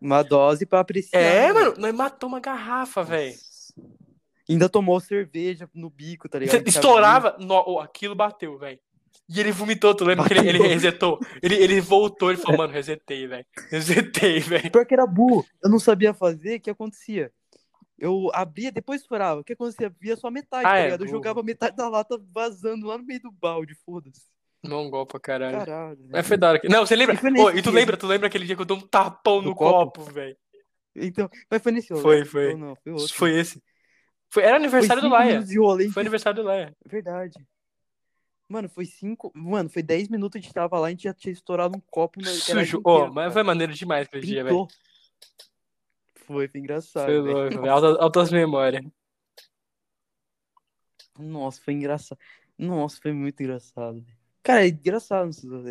Uma dose pra apreciar. É, né, mano, nós matamos uma garrafa, velho. Ainda tomou cerveja no bico, tá ligado? Estourava, no- aquilo bateu, velho. E ele vomitou, tu lembra que ele, ele Bateu. resetou? Ele, ele voltou, ele falou, mano, resetei, velho. Resetei, velho. Pior que era burro. Eu não sabia fazer, o que acontecia? Eu abria, depois estourava. O que acontecia? Via só metade, Ah, tá é, ligado? Eu burro. jogava metade da lata vazando lá no meio do balde, foda-se. Mongol pra caralho. Caralho. Mas foi da hora. Não, você lembra? E foi e tu lembra, tu lembra aquele dia que eu dei um tapão No no copo? copo, velho? Então, mas foi nesse rolê. Foi, foi. Não, foi outro. Foi esse. Foi, era Foi aniversário do cinco Laia. Foi aniversário do Laia. Verdade. Mano, foi cinco. Mano, foi 10 minutos a gente tava lá e a gente já tinha estourado um copo garagem Sujo. Ô, inteira, mas cara. foi maneiro demais aquele dia, velho. Foi, foi engraçado. Foi louco, velho. Altas, altas memórias. Nossa, foi engraçado. Nossa, foi muito engraçado. velho. Cara, é engraçado.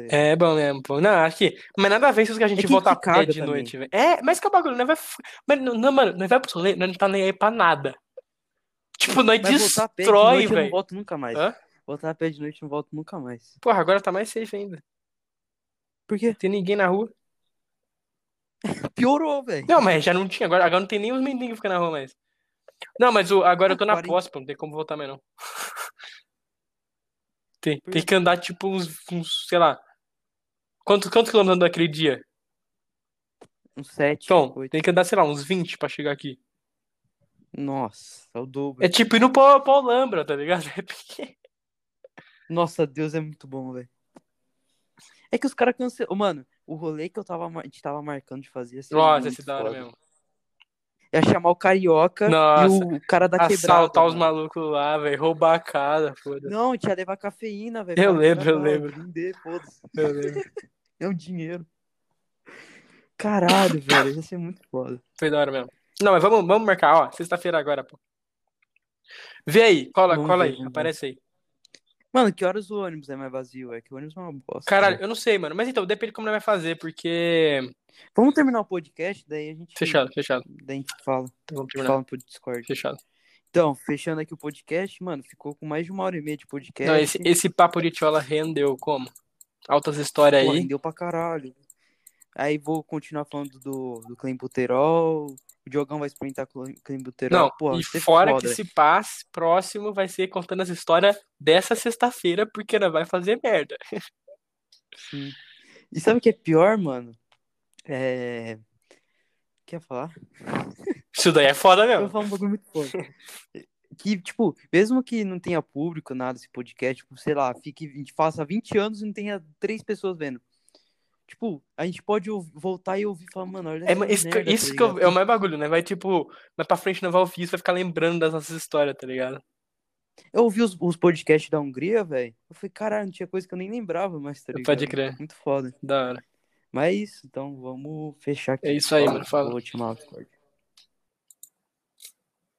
É bom mesmo, pô. Não, acho que. Mas nada a ver se a gente É voltar a pé de também. noite, velho. É, mas que é o bagulho, não vai. f- Mas, não, não, mano, nós vai pro rolê, não tá nem aí pra nada. Tipo, nós Mas de destrói, eu não velho. volto nunca mais. Hã? Voltar a pé de noite não volto nunca mais. Porra, agora tá mais safe ainda. Por quê? Tem ninguém na rua. Piorou, velho. Não, mas já não tinha. Agora, agora não tem nem os mendigos que ficam na rua mais. Não, mas o, agora eu tô na posse, pô. Não tem como voltar mais, não. Tem, tem que andar, tipo, uns, uns sei lá. Quantos, quantos quilômetros andou aquele dia? Um 7, Então, 8. tem que andar, sei lá, uns 20 pra chegar aqui. Nossa, é o dobro. É tipo ir no Pau, Pau Lambra, tá ligado? É. Nossa, Deus é muito bom, velho. É que os caras cancelaram. Mano, o rolê que eu tava, a gente tava marcando de fazer ser Nossa, muito esse da hora mesmo. Ia chamar o Carioca Nossa, e o cara da quebrada. Assaltar os malucos lá, velho. Roubar a casa, foda-se. Não, a gente ia levar cafeína, velho. Eu lembro, eu lembro. Vender, foda-se. Eu lembro. É um dinheiro. Caralho, velho. Ia ser muito foda. Foi da hora mesmo. Não, mas vamos, vamos marcar, ó. Sexta-feira agora, pô. Vê aí, cola, Vamos cola ver, aí, vamos aparece aí. Mano, que horas o ônibus é mais vazio? É que o ônibus é uma bosta. Caralho, velho. eu não sei, mano. Mas então, depende de como vai fazer, porque. Vamos terminar o podcast, daí a gente. Fechado, fechado. Daí a gente fala. Então vamos terminar. fala pro Discord. Fechado. Então, fechando aqui o podcast, mano, ficou com mais de uma hora e meia de podcast. Não, esse, esse papo de tiola rendeu como? Altas histórias Pô, aí. rendeu pra caralho. Aí vou continuar falando do, do Clembuterol. O Diogão vai experimentar Clembuterol. Não, Pô, e ser fora foda, que esse passe próximo vai ser contando as histórias dessa sexta-feira, porque não vai fazer merda. Sim. E sabe o que é pior, mano? É. Quer falar? Isso daí é foda Eu mesmo. vou falar um bagulho muito foda. Que, tipo, mesmo que não tenha público, nada, esse podcast, tipo, sei lá, fique, a gente faça 20 anos e não tenha três pessoas vendo. Tipo, a gente pode voltar e ouvir e falar, mano, olha É, merda, isso tá que eu- é o mais bagulho, né? Vai tipo, mais pra frente não vai ouvir isso, vai ficar lembrando das nossas histórias, tá ligado? Eu ouvi os, os podcasts da Hungria, velho. Eu falei, caralho, tinha coisa que eu nem lembrava mais, tá ligado? Pode crer. Muito foda. Da hora. Mas é isso, então vamos fechar aqui. É isso aí, mano, fala. Vou te.